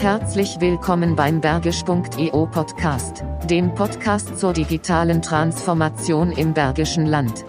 Herzlich willkommen beim Bergisch.eu Podcast, dem Podcast zur digitalen Transformation im Bergischen Land.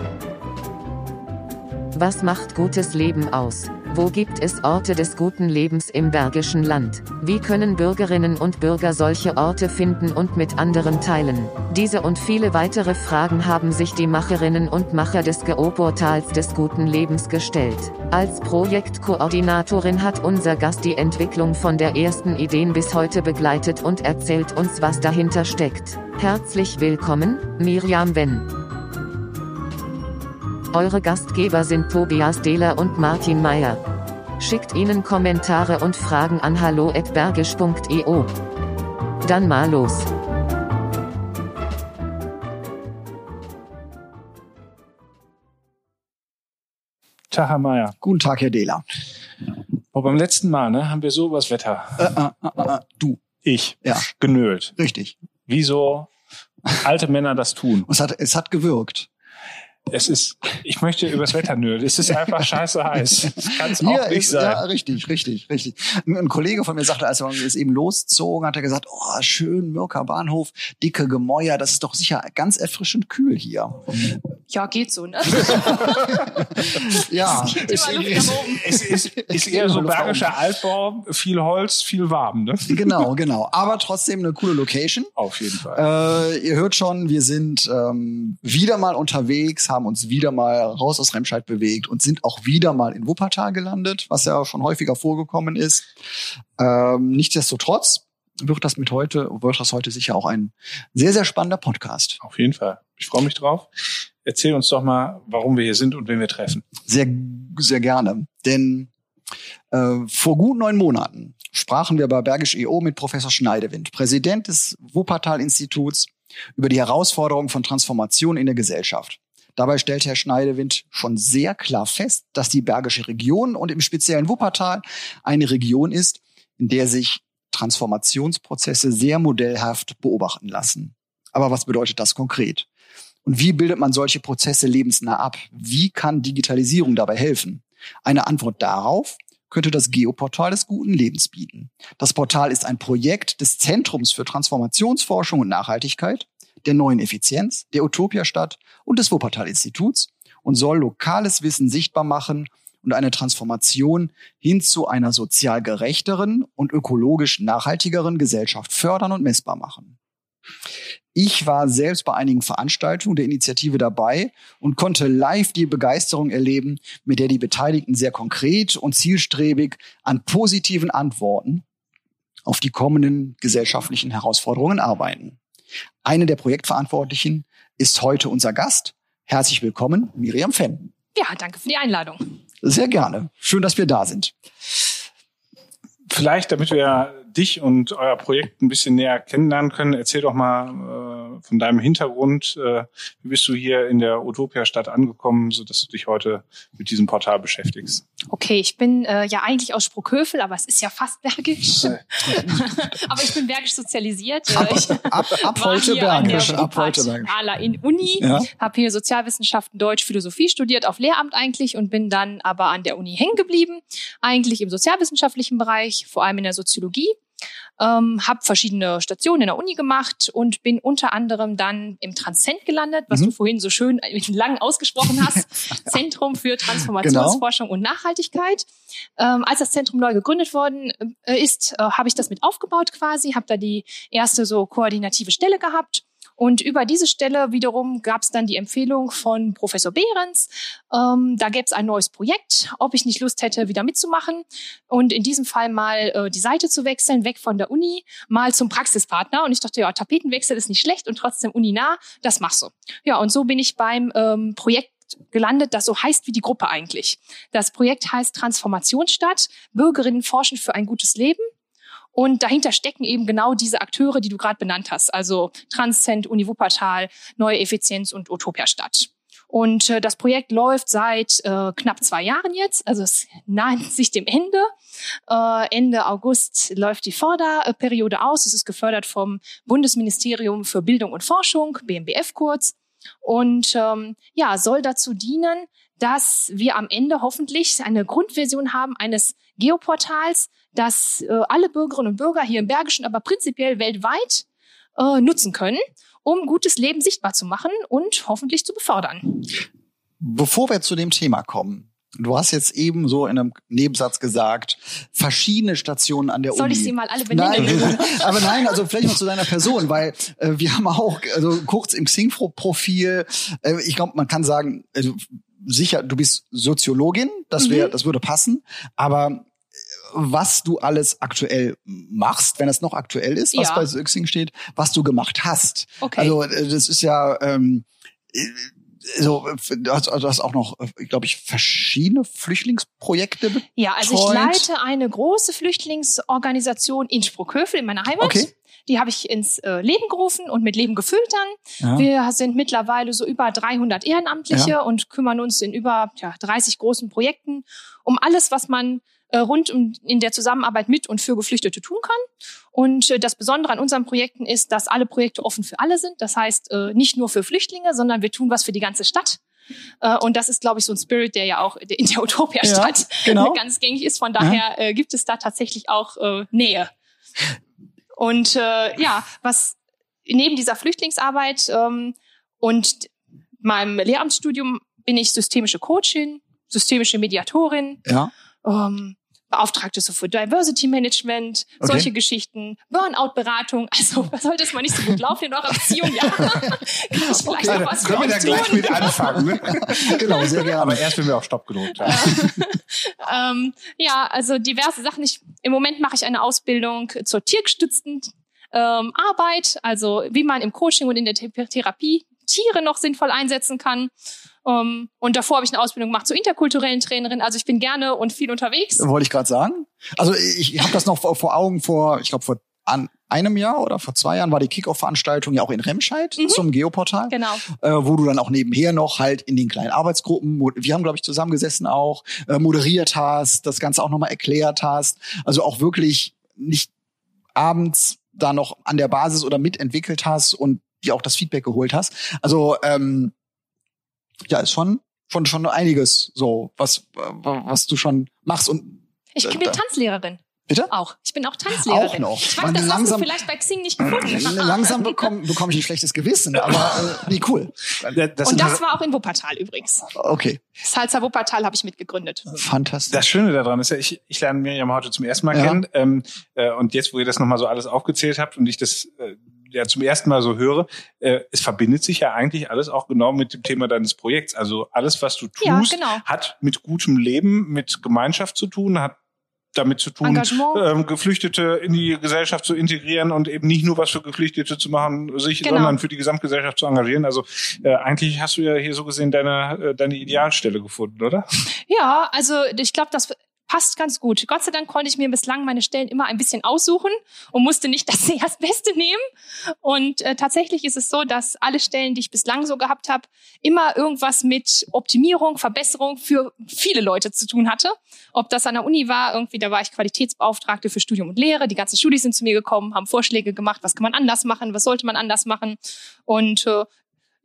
Was macht gutes Leben aus? Wo gibt es Orte des guten Lebens im Bergischen Land? Wie können Bürgerinnen und Bürger solche Orte finden und mit anderen teilen? Diese und viele weitere Fragen haben sich die Macherinnen und Macher des GO-Portals des guten Lebens gestellt. Als Projektkoordinatorin hat unser Gast die Entwicklung von der ersten Ideen bis heute begleitet und erzählt uns, was dahinter steckt. Herzlich willkommen, Miriam Wenn. Eure Gastgeber sind Tobias Dehler und Martin Meyer. Schickt ihnen Kommentare und Fragen an hallo@bergisch.eu. Dann mal los. Tag, Herr Mayer. Guten Tag, Herr Dehler. Oh, beim letzten Mal ne, haben wir so das Wetter. Äh, äh, äh, äh, du. Ich. Ja. Genölt. Richtig. Wieso alte Männer das tun. Es hat, es hat gewirkt. Es ist, ich möchte übers Wetter nölen. Es ist einfach scheiße heiß. Das kann es auch nicht ist, sein. ja, richtig, richtig, richtig. Ein, ein Kollege von mir sagte, als wir es eben loszogen, hat er gesagt, oh, schön, Mürker Bahnhof, dicke Gemäuer, das ist doch sicher ganz erfrischend kühl hier. Ja, geht so, ne? Ja, Ist nach oben. Es ist, ist eher so bergischer Altbau, viel Holz, viel warm, ne? genau, genau. Aber trotzdem eine coole Location. Auf jeden Fall. Äh, ihr hört schon, wir sind ähm, wieder mal unterwegs, haben uns wieder mal raus aus Remscheid bewegt und sind auch wieder mal in Wuppertal gelandet, was ja schon häufiger vorgekommen ist. Ähm, nichtsdestotrotz wird das mit heute, wird das heute sicher auch ein sehr, sehr spannender Podcast. Auf jeden Fall. Ich freue mich drauf. Erzähl uns doch mal, warum wir hier sind und wen wir treffen. Sehr, sehr gerne. Denn äh, vor gut neun Monaten sprachen wir bei Bergisch EO mit Professor Schneidewind, Präsident des Wuppertal-Instituts, über die Herausforderungen von Transformation in der Gesellschaft. Dabei stellt Herr Schneidewind schon sehr klar fest, dass die Bergische Region und im speziellen Wuppertal eine Region ist, in der sich Transformationsprozesse sehr modellhaft beobachten lassen. Aber was bedeutet das konkret? Und wie bildet man solche Prozesse lebensnah ab? Wie kann Digitalisierung dabei helfen? Eine Antwort darauf könnte das Geoportal des guten Lebens bieten. Das Portal ist ein Projekt des Zentrums für Transformationsforschung und Nachhaltigkeit, der neuen Effizienz, der Utopia-Stadt und des Wuppertal-Instituts und soll lokales Wissen sichtbar machen und eine Transformation hin zu einer sozial gerechteren und ökologisch nachhaltigeren Gesellschaft fördern und messbar machen. Ich war selbst bei einigen Veranstaltungen der Initiative dabei und konnte live die Begeisterung erleben, mit der die Beteiligten sehr konkret und zielstrebig an positiven Antworten auf die kommenden gesellschaftlichen Herausforderungen arbeiten. Eine der Projektverantwortlichen ist heute unser Gast. Herzlich willkommen, Miriam Fenn. Ja, danke für die Einladung. Sehr gerne. Schön, dass wir da sind. Vielleicht, damit wir dich und euer Projekt ein bisschen näher kennenlernen können, erzähl doch mal äh, von deinem Hintergrund. Äh, wie bist du hier in der Utopia-Stadt angekommen, so dass du dich heute mit diesem Portal beschäftigst? Okay, ich bin äh, ja eigentlich aus Spruckhövel, aber es ist ja fast bergisch. aber ich bin bergisch sozialisiert. Ab, ich ab, ab war heute Bergisch. Ab heute Bergisch. In Uni, Ja. habe hier Sozialwissenschaften, Deutsch, Philosophie studiert, auf Lehramt eigentlich und bin dann aber an der Uni hängen geblieben, eigentlich im sozialwissenschaftlichen Bereich, vor allem in der Soziologie. Ähm, habe verschiedene Stationen in der Uni gemacht und bin unter anderem dann im Transcent gelandet, was Mhm. du vorhin so schön äh, lang ausgesprochen hast. Zentrum für Transformationsforschung und Nachhaltigkeit. Ähm, als das Zentrum neu gegründet worden äh, ist, äh, habe ich das mit aufgebaut quasi, habe da die erste so koordinative Stelle gehabt. Und über diese Stelle wiederum gab es dann die Empfehlung von Professor Behrens. Ähm, da gäbe es ein neues Projekt, ob ich nicht Lust hätte, wieder mitzumachen und in diesem Fall mal äh, die Seite zu wechseln, weg von der Uni, mal zum Praxispartner. Und ich dachte, ja, Tapetenwechsel ist nicht schlecht und trotzdem uninah, das machst du. Ja, und so bin ich beim ähm, Projekt gelandet, das so heißt wie die Gruppe eigentlich. Das Projekt heißt Transformationsstadt. Bürgerinnen forschen für ein gutes Leben. Und dahinter stecken eben genau diese Akteure, die du gerade benannt hast. Also Transcent, Uni Neue Effizienz und Utopia Stadt. Und äh, das Projekt läuft seit äh, knapp zwei Jahren jetzt. Also es neigt sich dem Ende. Äh, Ende August läuft die Förderperiode aus. Es ist gefördert vom Bundesministerium für Bildung und Forschung, BMBF kurz. Und ähm, ja, soll dazu dienen, dass wir am Ende hoffentlich eine Grundversion haben eines Geoportals, das äh, alle Bürgerinnen und Bürger hier im Bergischen, aber prinzipiell weltweit äh, nutzen können, um gutes Leben sichtbar zu machen und hoffentlich zu befördern. Bevor wir zu dem Thema kommen, Du hast jetzt eben so in einem Nebensatz gesagt, verschiedene Stationen an der Soll Uni. Soll ich sie mal alle benennen? Nein, aber nein, also vielleicht noch zu deiner Person, weil äh, wir haben auch, also kurz im Xing-Profil, äh, ich glaube, man kann sagen, also, sicher, du bist Soziologin, das wäre, mhm. das würde passen, aber was du alles aktuell machst, wenn es noch aktuell ist, was ja. bei Xing steht, was du gemacht hast. Okay. Also äh, das ist ja ähm, so, du hast, du hast auch noch, glaube ich, verschiedene Flüchtlingsprojekte betreut. Ja, also ich leite eine große Flüchtlingsorganisation Innsbruck-Hövel in meiner Heimat. Okay. Die habe ich ins äh, Leben gerufen und mit Leben gefüllt dann. Ja. Wir sind mittlerweile so über 300 Ehrenamtliche ja. und kümmern uns in über ja, 30 großen Projekten um alles, was man äh, rund um in der Zusammenarbeit mit und für Geflüchtete tun kann. Und äh, das Besondere an unseren Projekten ist, dass alle Projekte offen für alle sind. Das heißt, äh, nicht nur für Flüchtlinge, sondern wir tun was für die ganze Stadt. Äh, und das ist, glaube ich, so ein Spirit, der ja auch in der Utopia-Stadt ja, genau. ganz gängig ist. Von daher äh, gibt es da tatsächlich auch äh, Nähe. Und äh, ja, was neben dieser Flüchtlingsarbeit ähm, und meinem Lehramtsstudium bin ich systemische Coachin, systemische Mediatorin. Ja. Ähm, Beauftragte so für Diversity Management, okay. solche Geschichten, Burnout-Beratung. Also sollte es mal nicht so gut laufen in eurer Beziehung, ja, kann ich vielleicht okay, noch was Können wir da gleich mit anfangen. Ne? genau, sehr gerne. Aber erst, wenn wir auf Stopp gedrückt haben. ähm, ja, also diverse Sachen. Ich, Im Moment mache ich eine Ausbildung zur tiergestützten ähm, Arbeit, also wie man im Coaching und in der Therapie Tiere noch sinnvoll einsetzen kann. Um, ähm, und davor habe ich eine Ausbildung gemacht zur interkulturellen Trainerin. Also ich bin gerne und viel unterwegs. Wollte ich gerade sagen. Also ich, ich habe das noch vor, vor Augen vor, ich glaube vor an einem Jahr oder vor zwei Jahren war die Kickoff-Veranstaltung ja auch in Remscheid mhm. zum Geoportal. Genau. Äh, wo du dann auch nebenher noch halt in den kleinen Arbeitsgruppen, wir haben, glaube ich, zusammengesessen auch, äh, moderiert hast, das Ganze auch nochmal erklärt hast. Also auch wirklich nicht abends da noch an der Basis oder mitentwickelt hast und dir auch das Feedback geholt hast. Also ähm, ja, ist schon schon schon einiges so, was was du schon machst und ich bin äh, Tanzlehrerin. Bitte? Auch. Ich bin auch Tanzlehrerin. Auch noch. Ich weiß, das langsam, hast du vielleicht bei Xing nicht gefunden. langsam bekomme bekomm ich ein schlechtes Gewissen, aber äh, nee, cool. Das und das war auch in Wuppertal übrigens. Okay. Salsa Wuppertal habe ich mitgegründet. Fantastisch. Das Schöne daran ist ja, ich, ich lerne Miriam heute zum ersten Mal ja. kennen. Ähm, äh, und jetzt, wo ihr das nochmal so alles aufgezählt habt und ich das äh, ja zum ersten Mal so höre, äh, es verbindet sich ja eigentlich alles auch genau mit dem Thema deines Projekts. Also alles, was du tust, ja, genau. hat mit gutem Leben, mit Gemeinschaft zu tun, hat damit zu tun, ähm, Geflüchtete in die Gesellschaft zu integrieren und eben nicht nur was für Geflüchtete zu machen, sich, genau. sondern für die Gesamtgesellschaft zu engagieren. Also äh, eigentlich hast du ja hier so gesehen deine, äh, deine Idealstelle gefunden, oder? Ja, also ich glaube, das passt ganz gut. Gott sei Dank konnte ich mir bislang meine Stellen immer ein bisschen aussuchen und musste nicht das erstbeste nehmen. Und äh, tatsächlich ist es so, dass alle Stellen, die ich bislang so gehabt habe, immer irgendwas mit Optimierung, Verbesserung für viele Leute zu tun hatte. Ob das an der Uni war, irgendwie, da war ich Qualitätsbeauftragte für Studium und Lehre. Die ganzen Studis sind zu mir gekommen, haben Vorschläge gemacht, was kann man anders machen, was sollte man anders machen. Und äh,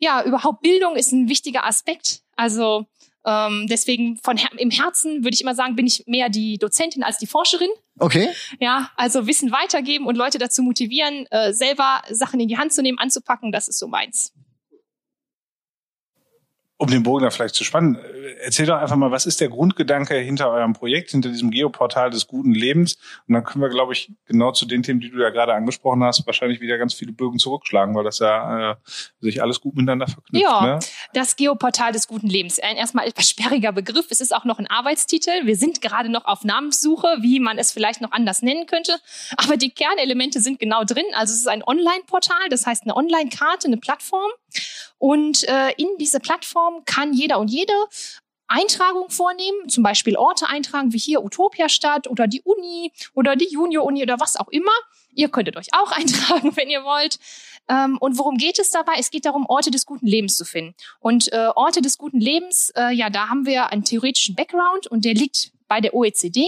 ja, überhaupt Bildung ist ein wichtiger Aspekt. Also ähm, deswegen von im Herzen würde ich immer sagen, bin ich mehr die Dozentin als die Forscherin. Okay. Ja, also Wissen weitergeben und Leute dazu motivieren, äh, selber Sachen in die Hand zu nehmen, anzupacken, das ist so meins um den Bogen da vielleicht zu spannen, erzähl doch einfach mal, was ist der Grundgedanke hinter eurem Projekt, hinter diesem Geoportal des guten Lebens? Und dann können wir, glaube ich, genau zu den Themen, die du ja gerade angesprochen hast, wahrscheinlich wieder ganz viele Bögen zurückschlagen, weil das ja äh, sich alles gut miteinander verknüpft. Ja, ne? das Geoportal des guten Lebens. Ein erstmal etwas sperriger Begriff. Es ist auch noch ein Arbeitstitel. Wir sind gerade noch auf Namenssuche, wie man es vielleicht noch anders nennen könnte. Aber die Kernelemente sind genau drin. Also es ist ein Online-Portal, das heißt eine Online-Karte, eine Plattform. Und äh, in diese Plattform kann jeder und jede Eintragung vornehmen, zum Beispiel Orte eintragen, wie hier Utopia-Stadt oder die Uni oder die Junior-Uni oder was auch immer. Ihr könntet euch auch eintragen, wenn ihr wollt. Ähm, und worum geht es dabei? Es geht darum, Orte des guten Lebens zu finden. Und äh, Orte des guten Lebens, äh, ja, da haben wir einen theoretischen Background und der liegt bei der OECD.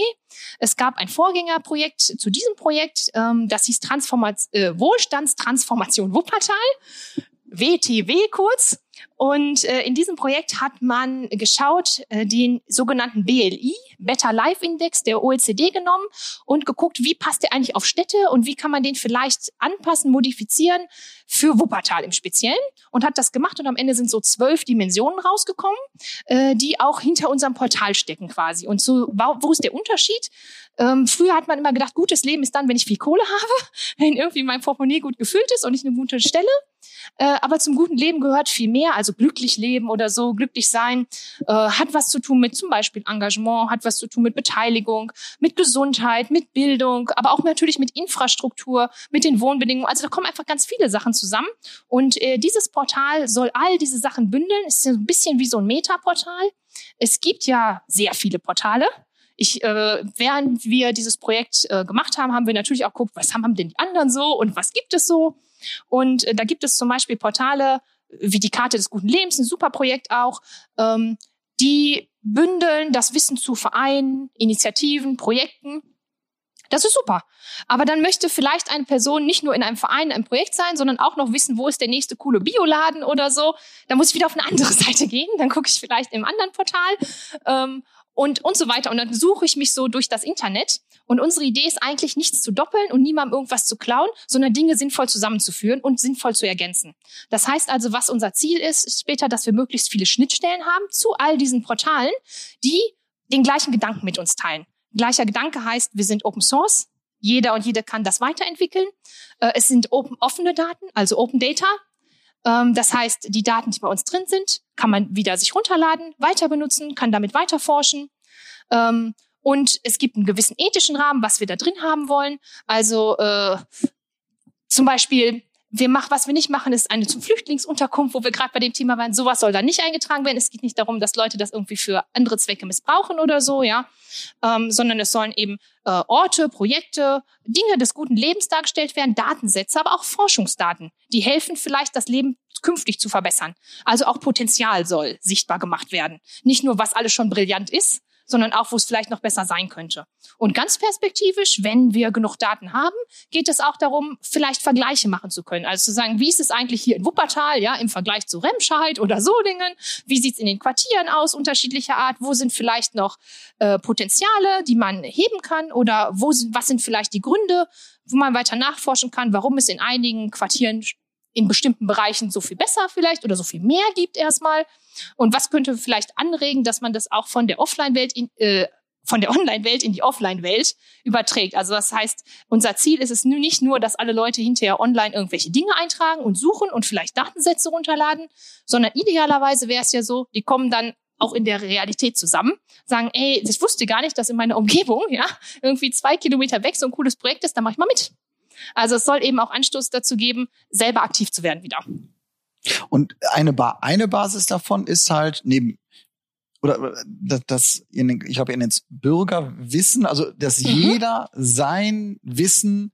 Es gab ein Vorgängerprojekt zu diesem Projekt, ähm, das hieß Transformat äh, Wohlstandstransformation Wuppertal. WTW kurz. Und äh, in diesem Projekt hat man geschaut, äh, den sogenannten BLI, Better Life Index der OECD genommen und geguckt, wie passt der eigentlich auf Städte und wie kann man den vielleicht anpassen, modifizieren für Wuppertal im Speziellen und hat das gemacht und am Ende sind so zwölf Dimensionen rausgekommen, äh, die auch hinter unserem Portal stecken quasi. Und so, wo ist der Unterschied? Ähm, früher hat man immer gedacht, gutes Leben ist dann, wenn ich viel Kohle habe, wenn irgendwie mein Portemonnaie gut gefüllt ist und ich eine gute Stelle. Äh, aber zum guten Leben gehört viel mehr, also glücklich leben oder so, glücklich sein, äh, hat was zu tun mit zum Beispiel Engagement, hat was zu tun mit Beteiligung, mit Gesundheit, mit Bildung, aber auch natürlich mit Infrastruktur, mit den Wohnbedingungen. Also da kommen einfach ganz viele Sachen zusammen. Und äh, dieses Portal soll all diese Sachen bündeln. Es ist ein bisschen wie so ein Metaportal. Es gibt ja sehr viele Portale. Ich, äh, während wir dieses Projekt äh, gemacht haben, haben wir natürlich auch geguckt, was haben denn die anderen so und was gibt es so. Und äh, da gibt es zum Beispiel Portale wie die Karte des guten Lebens, ein super Projekt auch, ähm, die bündeln das Wissen zu Vereinen, Initiativen, Projekten. Das ist super. Aber dann möchte vielleicht eine Person nicht nur in einem Verein, in einem Projekt sein, sondern auch noch wissen, wo ist der nächste coole Bioladen oder so. Da muss ich wieder auf eine andere Seite gehen. Dann gucke ich vielleicht im anderen Portal. Ähm, und, und so weiter. Und dann suche ich mich so durch das Internet. Und unsere Idee ist eigentlich nichts zu doppeln und niemandem irgendwas zu klauen, sondern Dinge sinnvoll zusammenzuführen und sinnvoll zu ergänzen. Das heißt also, was unser Ziel ist, ist später, dass wir möglichst viele Schnittstellen haben zu all diesen Portalen, die den gleichen Gedanken mit uns teilen. Gleicher Gedanke heißt, wir sind Open Source. Jeder und jede kann das weiterentwickeln. Äh, es sind open, offene Daten, also Open Data. Ähm, das heißt, die Daten, die bei uns drin sind, kann man wieder sich runterladen, weiter benutzen, kann damit weiter forschen. Ähm, und es gibt einen gewissen ethischen Rahmen, was wir da drin haben wollen. Also äh, zum Beispiel wir machen, was wir nicht machen, ist eine zum Flüchtlingsunterkunft, wo wir gerade bei dem Thema waren. Sowas soll da nicht eingetragen werden. Es geht nicht darum, dass Leute das irgendwie für andere Zwecke missbrauchen oder so, ja, ähm, sondern es sollen eben äh, Orte, Projekte, Dinge des guten Lebens dargestellt werden, Datensätze, aber auch Forschungsdaten, die helfen vielleicht, das Leben künftig zu verbessern. Also auch Potenzial soll sichtbar gemacht werden. Nicht nur, was alles schon brillant ist, sondern auch, wo es vielleicht noch besser sein könnte. Und ganz perspektivisch, wenn wir genug Daten haben, geht es auch darum, vielleicht Vergleiche machen zu können. Also zu sagen, wie ist es eigentlich hier in Wuppertal, ja, im Vergleich zu Remscheid oder Solingen? Wie sieht es in den Quartieren aus, unterschiedlicher Art? Wo sind vielleicht noch äh, Potenziale, die man heben kann? Oder wo sind, was sind vielleicht die Gründe, wo man weiter nachforschen kann, warum es in einigen Quartieren in bestimmten Bereichen so viel besser vielleicht oder so viel mehr gibt erstmal. Und was könnte vielleicht anregen, dass man das auch von der Offline-Welt in, äh, von der Online-Welt in die Offline-Welt überträgt. Also das heißt, unser Ziel ist es nicht nur, dass alle Leute hinterher online irgendwelche Dinge eintragen und suchen und vielleicht Datensätze runterladen, sondern idealerweise wäre es ja so, die kommen dann auch in der Realität zusammen, sagen, ey, ich wusste gar nicht, dass in meiner Umgebung, ja, irgendwie zwei Kilometer weg so ein cooles Projekt ist, da mache ich mal mit. Also es soll eben auch Anstoß dazu geben, selber aktiv zu werden wieder. Und eine, ba eine Basis davon ist halt neben oder das, das ich habe in ins Bürgerwissen, also dass mhm. jeder sein Wissen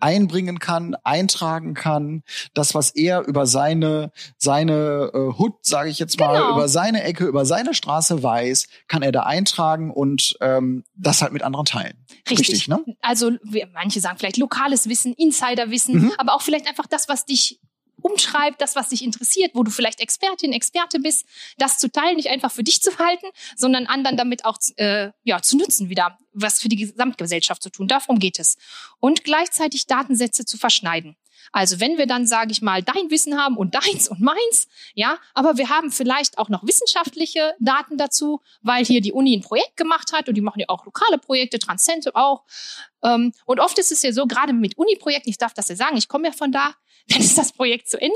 einbringen kann, eintragen kann, das was er über seine seine äh, Hut, sage ich jetzt mal, genau. über seine Ecke, über seine Straße weiß, kann er da eintragen und ähm, das halt mit anderen teilen. Richtig. Richtig ne? Also wir, manche sagen vielleicht lokales Wissen, Insiderwissen, mhm. aber auch vielleicht einfach das, was dich umschreibt, das, was dich interessiert, wo du vielleicht Expertin, Experte bist, das zu teilen, nicht einfach für dich zu halten, sondern anderen damit auch äh, ja, zu nutzen wieder, was für die Gesamtgesellschaft zu tun. Darum geht es. Und gleichzeitig Datensätze zu verschneiden. Also wenn wir dann, sage ich mal, dein Wissen haben und deins und meins, ja, aber wir haben vielleicht auch noch wissenschaftliche Daten dazu, weil hier die Uni ein Projekt gemacht hat und die machen ja auch lokale Projekte, Transcente auch. Ähm, und oft ist es ja so, gerade mit Uni-Projekten, ich darf das ja sagen, ich komme ja von da, dann ist das Projekt zu Ende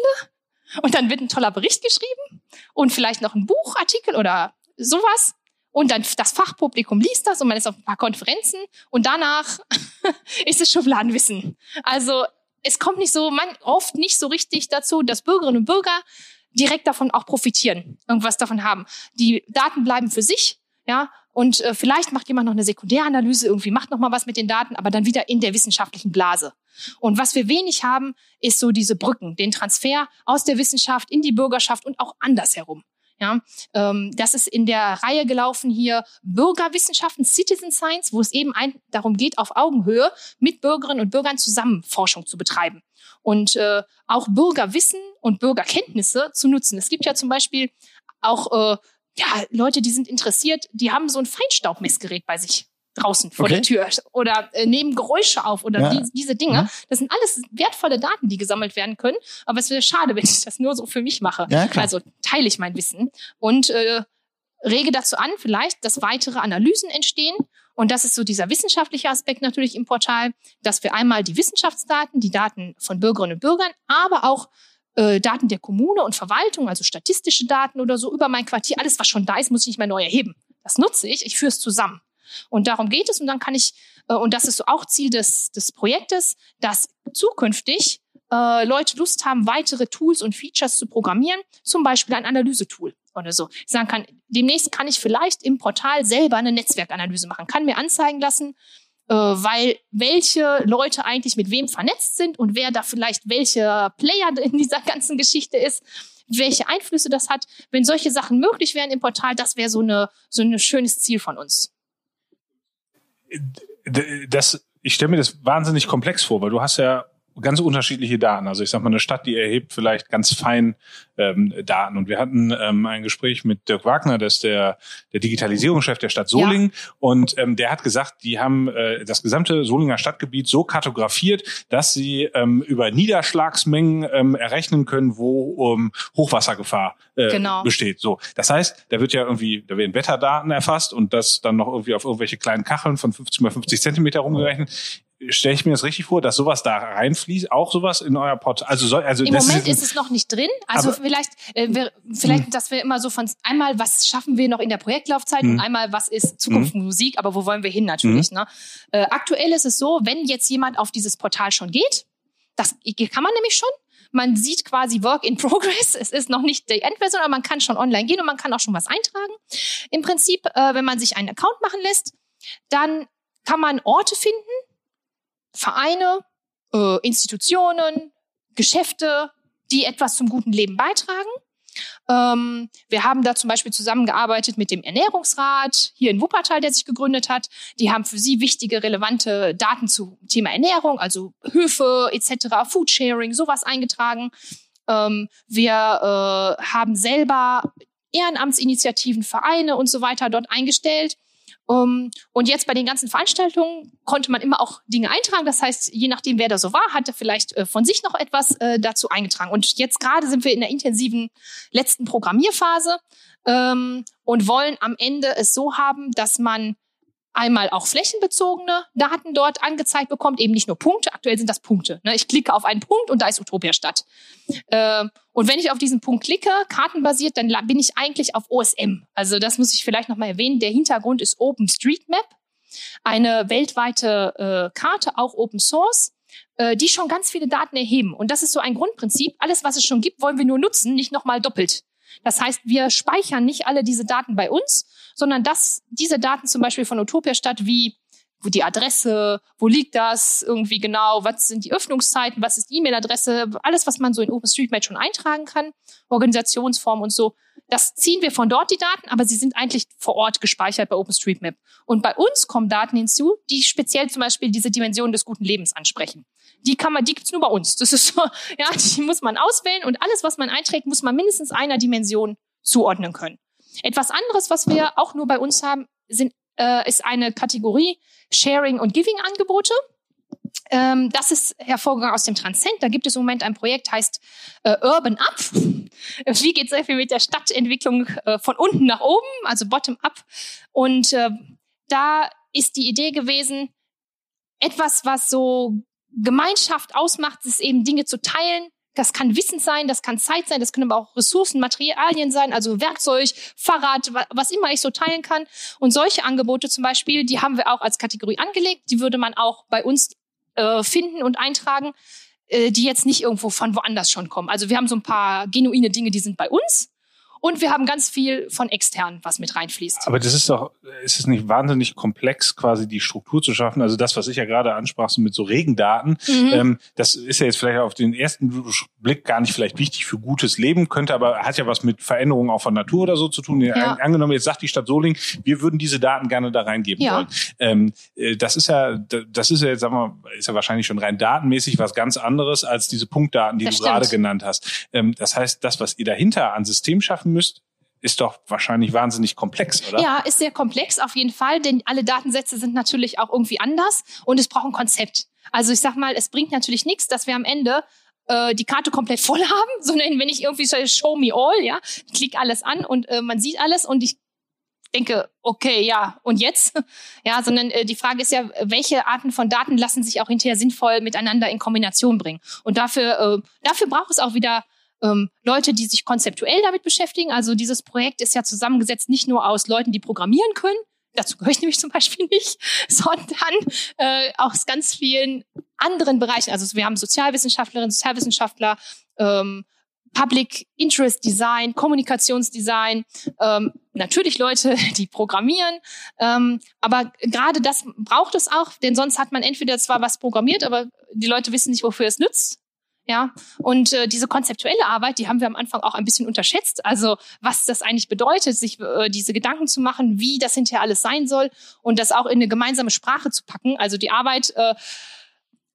und dann wird ein toller Bericht geschrieben und vielleicht noch ein Buchartikel oder sowas. Und dann das Fachpublikum liest das und man ist auf ein paar Konferenzen und danach ist es Schubladenwissen. Also es kommt nicht so, man oft nicht so richtig dazu, dass Bürgerinnen und Bürger direkt davon auch profitieren, irgendwas davon haben. Die Daten bleiben für sich, ja, und äh, vielleicht macht jemand noch eine Sekundäranalyse, irgendwie macht noch mal was mit den Daten, aber dann wieder in der wissenschaftlichen Blase. Und was wir wenig haben, ist so diese Brücken, den Transfer aus der Wissenschaft in die Bürgerschaft und auch andersherum. Ja, ähm, das ist in der Reihe gelaufen hier Bürgerwissenschaften, Citizen Science, wo es eben ein, darum geht, auf Augenhöhe mit Bürgerinnen und Bürgern zusammen Forschung zu betreiben und äh, auch Bürgerwissen und Bürgerkenntnisse zu nutzen. Es gibt ja zum Beispiel auch äh, ja, Leute, die sind interessiert, die haben so ein Feinstaubmessgerät bei sich draußen vor okay. der Tür oder äh, nehmen Geräusche auf oder ja. die, diese Dinge. Ja. Das sind alles wertvolle Daten, die gesammelt werden können. Aber es wäre schade, wenn ich das nur so für mich mache. Ja. Also teile ich mein Wissen und äh, rege dazu an, vielleicht, dass weitere Analysen entstehen. Und das ist so dieser wissenschaftliche Aspekt natürlich im Portal, dass wir einmal die Wissenschaftsdaten, die Daten von Bürgerinnen und Bürgern, aber auch äh, Daten der Kommune und Verwaltung, also statistische Daten oder so über mein Quartier, alles, was schon da ist, muss ich nicht mehr neu erheben. Das nutze ich, ich führe es zusammen. Und darum geht es. Und dann kann ich, äh, und das ist so auch Ziel des, des Projektes, dass zukünftig äh, Leute Lust haben, weitere Tools und Features zu programmieren, zum Beispiel ein Analysetool oder so. Ich sagen kann, demnächst kann ich vielleicht im Portal selber eine Netzwerkanalyse machen, kann mir anzeigen lassen, äh, weil welche Leute eigentlich mit wem vernetzt sind und wer da vielleicht welcher Player in dieser ganzen Geschichte ist welche Einflüsse das hat. Wenn solche Sachen möglich wären im Portal, das wäre so eine so ein schönes Ziel von uns das, ich stelle mir das wahnsinnig komplex vor, weil du hast ja ganz unterschiedliche Daten. Also ich sag mal, eine Stadt, die erhebt vielleicht ganz fein ähm, Daten. Und wir hatten ähm, ein Gespräch mit Dirk Wagner, der ist der, der Digitalisierungschef der Stadt Solingen. Ja. Und ähm, der hat gesagt, die haben äh, das gesamte Solinger Stadtgebiet so kartografiert, dass sie ähm, über Niederschlagsmengen ähm, errechnen können, wo um, Hochwassergefahr äh, genau. besteht. So, das heißt, da wird ja irgendwie, da werden Wetterdaten erfasst und das dann noch irgendwie auf irgendwelche kleinen Kacheln von 50 mal 50 Zentimeter rumgerechnet stelle ich mir das richtig vor, dass sowas da reinfließt, auch sowas in euer Portal. Also, soll, also im Moment ist, ist, es noch nicht drin. Also vielleicht, äh, wir, vielleicht, mh. dass wir immer so von einmal, was schaffen wir noch in der Projektlaufzeit und einmal, was ist Zukunftsmusik, mhm. aber wo wollen wir hin natürlich. Ne? Äh, aktuell ist es so, wenn jetzt jemand auf dieses Portal schon geht, das kann man nämlich schon. Man sieht quasi Work in Progress. Es ist noch nicht die Endversion, aber man kann schon online gehen und man kann auch schon was eintragen. Im Prinzip, äh, wenn man sich einen Account machen lässt, dann kann man Orte finden, Vereine, äh, Institutionen, Geschäfte, die etwas zum guten Leben beitragen. Ähm, wir haben da zum Beispiel zusammengearbeitet mit dem Ernährungsrat hier in Wuppertal, der sich gegründet hat. Die haben für sie wichtige, relevante Daten zum Thema Ernährung, also Höfe etc., Foodsharing, sowas eingetragen. Ähm, wir äh, haben selber Ehrenamtsinitiativen, Vereine und so weiter dort eingestellt. Um, ähm, und jetzt bei den ganzen Veranstaltungen konnte man immer auch Dinge eintragen. Das heißt, je nachdem, wer da so war, hatte vielleicht äh, von sich noch etwas äh, dazu eingetragen. Und jetzt gerade sind wir in der intensiven letzten Programmierphase ähm, und wollen am Ende es so haben, dass man einmal auch flächenbezogene Daten dort angezeigt bekommt, eben nicht nur Punkte. Aktuell sind das Punkte. Ne? Ich klicke auf einen Punkt und da ist Utopia Stadt. Äh, und wenn ich auf diesen Punkt klicke, kartenbasiert, dann bin ich eigentlich auf OSM. Also das muss ich vielleicht nochmal erwähnen. Der Hintergrund ist OpenStreetMap, eine weltweite äh, Karte, auch Open Source äh, die schon ganz viele Daten erheben. Und das ist so ein Grundprinzip. Alles, was es schon gibt, wollen wir nur nutzen, nicht nochmal doppelt. Das heißt, wir speichern nicht alle diese Daten bei uns, sondern dass diese Daten zum Beispiel von Utopia Stadt wie wo die Adresse, wo liegt das irgendwie genau, was sind die Öffnungszeiten, was ist die E-Mail-Adresse, alles, was man so in OpenStreetMap schon eintragen kann, Organisationsform und so. Das ziehen wir von dort die Daten, aber sie sind eigentlich vor Ort gespeichert bei OpenStreetMap. Und bei uns kommen Daten hinzu, die speziell zum Beispiel diese Dimension des guten Lebens ansprechen. Die kann man, die gibt's nur bei uns. Das ist so, ja, die muss man auswählen und alles, was man einträgt, muss man mindestens einer Dimension zuordnen können. Etwas anderes, was wir auch nur bei uns haben, sind, äh, ist eine Kategorie Sharing und Giving Angebote. Ähm, das ist hervorgegangen aus dem Transcend. Da gibt es im Moment ein Projekt, heißt äh, Urban Up. Wie geht sehr viel mit der Stadtentwicklung äh, von unten nach oben, also Bottom Up. Und äh, da ist die Idee gewesen, etwas, was so Gemeinschaft ausmacht, ist eben Dinge zu teilen, das kann Wissen sein, das kann Zeit sein, das können aber auch Ressourcen, Materialien sein, also Werkzeug, Fahrrad, was immer ich so teilen kann. Und solche Angebote zum Beispiel, die haben wir auch als Kategorie angelegt. Die würde man auch bei uns äh, finden und eintragen, äh, die jetzt nicht irgendwo von woanders schon kommen. Also wir haben so ein paar genuine Dinge, die sind bei uns. Und wir haben ganz viel von extern, was mit reinfließt. Aber das ist doch, ist es nicht wahnsinnig komplex, quasi die Struktur zu schaffen? Also das, was ich ja gerade ansprach, so mit so Regendaten, mhm. ähm, das ist ja jetzt vielleicht auf den ersten Blick gar nicht vielleicht wichtig für gutes Leben, könnte aber, hat ja was mit Veränderungen auch von Natur oder so zu tun. Ja. Angenommen, jetzt sagt die Stadt Soling, wir würden diese Daten gerne da reingeben ja. wollen. Ähm, äh, das ist ja, das ist ja jetzt, sagen wir, ist ja wahrscheinlich schon rein datenmäßig was ganz anderes als diese Punktdaten, die das du stimmt. gerade genannt hast. Ähm, das heißt, das, was ihr dahinter an System schaffen müsst, ist doch wahrscheinlich wahnsinnig komplex, oder? Ja, ist sehr komplex auf jeden Fall, denn alle Datensätze sind natürlich auch irgendwie anders und es braucht ein Konzept. Also ich sag mal, es bringt natürlich nichts, dass wir am Ende äh, die Karte komplett voll haben, sondern wenn ich irgendwie so Show me all, ja, klick alles an und äh, man sieht alles und ich denke, okay, ja, und jetzt? Ja, sondern äh, die Frage ist ja, welche Arten von Daten lassen sich auch hinterher sinnvoll miteinander in Kombination bringen? Und dafür, äh, dafür braucht es auch wieder ähm, Leute, die sich konzeptuell damit beschäftigen. Also dieses Projekt ist ja zusammengesetzt nicht nur aus Leuten, die programmieren können, dazu gehöre ich nämlich zum Beispiel nicht, sondern äh, aus ganz vielen anderen Bereichen. Also wir haben Sozialwissenschaftlerinnen, Sozialwissenschaftler, ähm, Public Interest Design, Kommunikationsdesign, ähm, natürlich Leute, die programmieren, ähm, aber gerade das braucht es auch, denn sonst hat man entweder zwar was programmiert, aber die Leute wissen nicht, wofür es nützt ja, und äh, diese konzeptuelle Arbeit, die haben wir am Anfang auch ein bisschen unterschätzt. Also was das eigentlich bedeutet, sich äh, diese Gedanken zu machen, wie das hinterher alles sein soll und das auch in eine gemeinsame Sprache zu packen. Also die Arbeit, äh,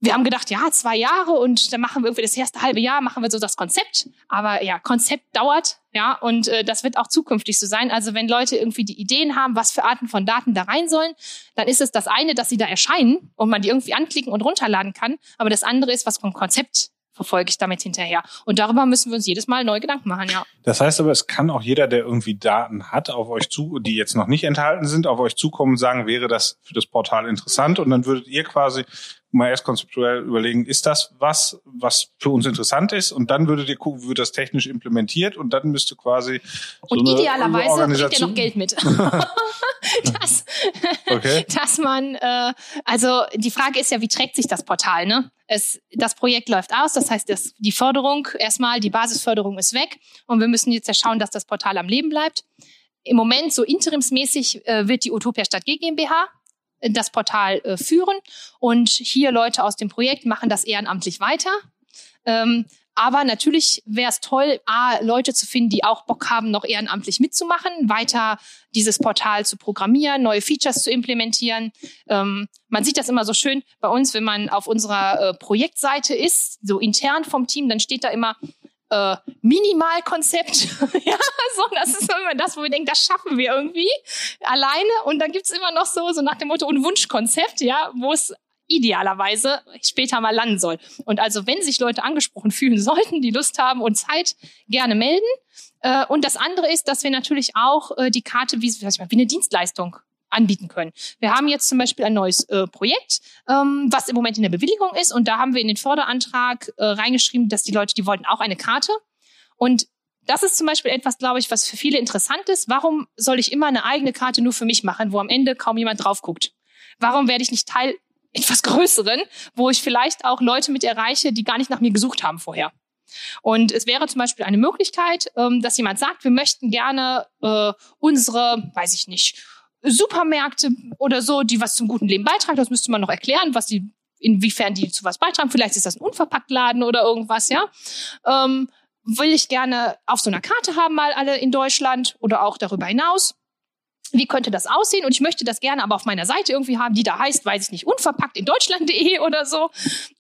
wir haben gedacht, ja, zwei Jahre und dann machen wir irgendwie das erste halbe Jahr, machen wir so das Konzept. Aber ja, Konzept dauert, ja, und äh, das wird auch zukünftig so sein. Also wenn Leute irgendwie die Ideen haben, was für Arten von Daten da rein sollen, dann ist es das eine, dass sie da erscheinen und man die irgendwie anklicken und runterladen kann. Aber das andere ist, was vom Konzept verfolge ich damit hinterher. Und darüber müssen wir uns jedes Mal neue Gedanken machen, ja. Das heißt aber, es kann auch jeder, der irgendwie Daten hat, auf euch zu, die jetzt noch nicht enthalten sind, auf euch zukommen und sagen, wäre das für das Portal interessant? Und dann würdet ihr quasi mal erst konzeptuell überlegen, ist das was, was für uns interessant ist? Und dann würdet ihr gucken, wie wird das technisch implementiert? Und dann müsste quasi so Und idealerweise kriegt ihr noch Geld mit. dass, okay. dass man, äh, also die Frage ist ja, wie trägt sich das Portal? Ne? Es, das Projekt läuft aus, das heißt, das, die Förderung, erstmal die Basisförderung ist weg und wir müssen jetzt ja schauen, dass das Portal am Leben bleibt. Im Moment so interimsmäßig äh, wird die Utopia Stadt GmbH das Portal äh, führen. Und hier Leute aus dem Projekt machen das ehrenamtlich weiter. Ähm, aber natürlich wäre es toll, A, Leute zu finden, die auch Bock haben, noch ehrenamtlich mitzumachen, weiter dieses Portal zu programmieren, neue Features zu implementieren. Ähm, man sieht das immer so schön bei uns, wenn man auf unserer äh, Projektseite ist, so intern vom Team, dann steht da immer äh, Minimalkonzept. ja, so, das ist immer das, wo wir denken, das schaffen wir irgendwie alleine. Und dann gibt's immer noch so, so nach dem Motto, ein Wunschkonzept, ja, wo es idealerweise später mal landen soll. Und also, wenn sich Leute angesprochen fühlen sollten, die Lust haben und Zeit, gerne melden. Äh, und das andere ist, dass wir natürlich auch äh, die Karte wie, wie eine Dienstleistung anbieten können. Wir haben jetzt zum Beispiel ein neues äh, Projekt, ähm, was im Moment in der Bewilligung ist. Und da haben wir in den Förderantrag äh, reingeschrieben, dass die Leute, die wollten auch eine Karte. Und das ist zum Beispiel etwas, glaube ich, was für viele interessant ist. Warum soll ich immer eine eigene Karte nur für mich machen, wo am Ende kaum jemand drauf guckt? Warum werde ich nicht Teil etwas Größeren, wo ich vielleicht auch Leute mit erreiche, die gar nicht nach mir gesucht haben vorher? Und es wäre zum Beispiel eine Möglichkeit, ähm, dass jemand sagt, wir möchten gerne äh, unsere, weiß ich nicht, Supermärkte oder so, die was zum guten Leben beitragen. Das müsste man noch erklären, was die, inwiefern die zu was beitragen. Vielleicht ist das ein Unverpacktladen oder irgendwas, ja. Ähm, will ich gerne auf so einer Karte haben, mal alle in Deutschland oder auch darüber hinaus. Wie könnte das aussehen? Und ich möchte das gerne aber auf meiner Seite irgendwie haben, die da heißt, weiß ich nicht, unverpackt in Deutschland.de oder so.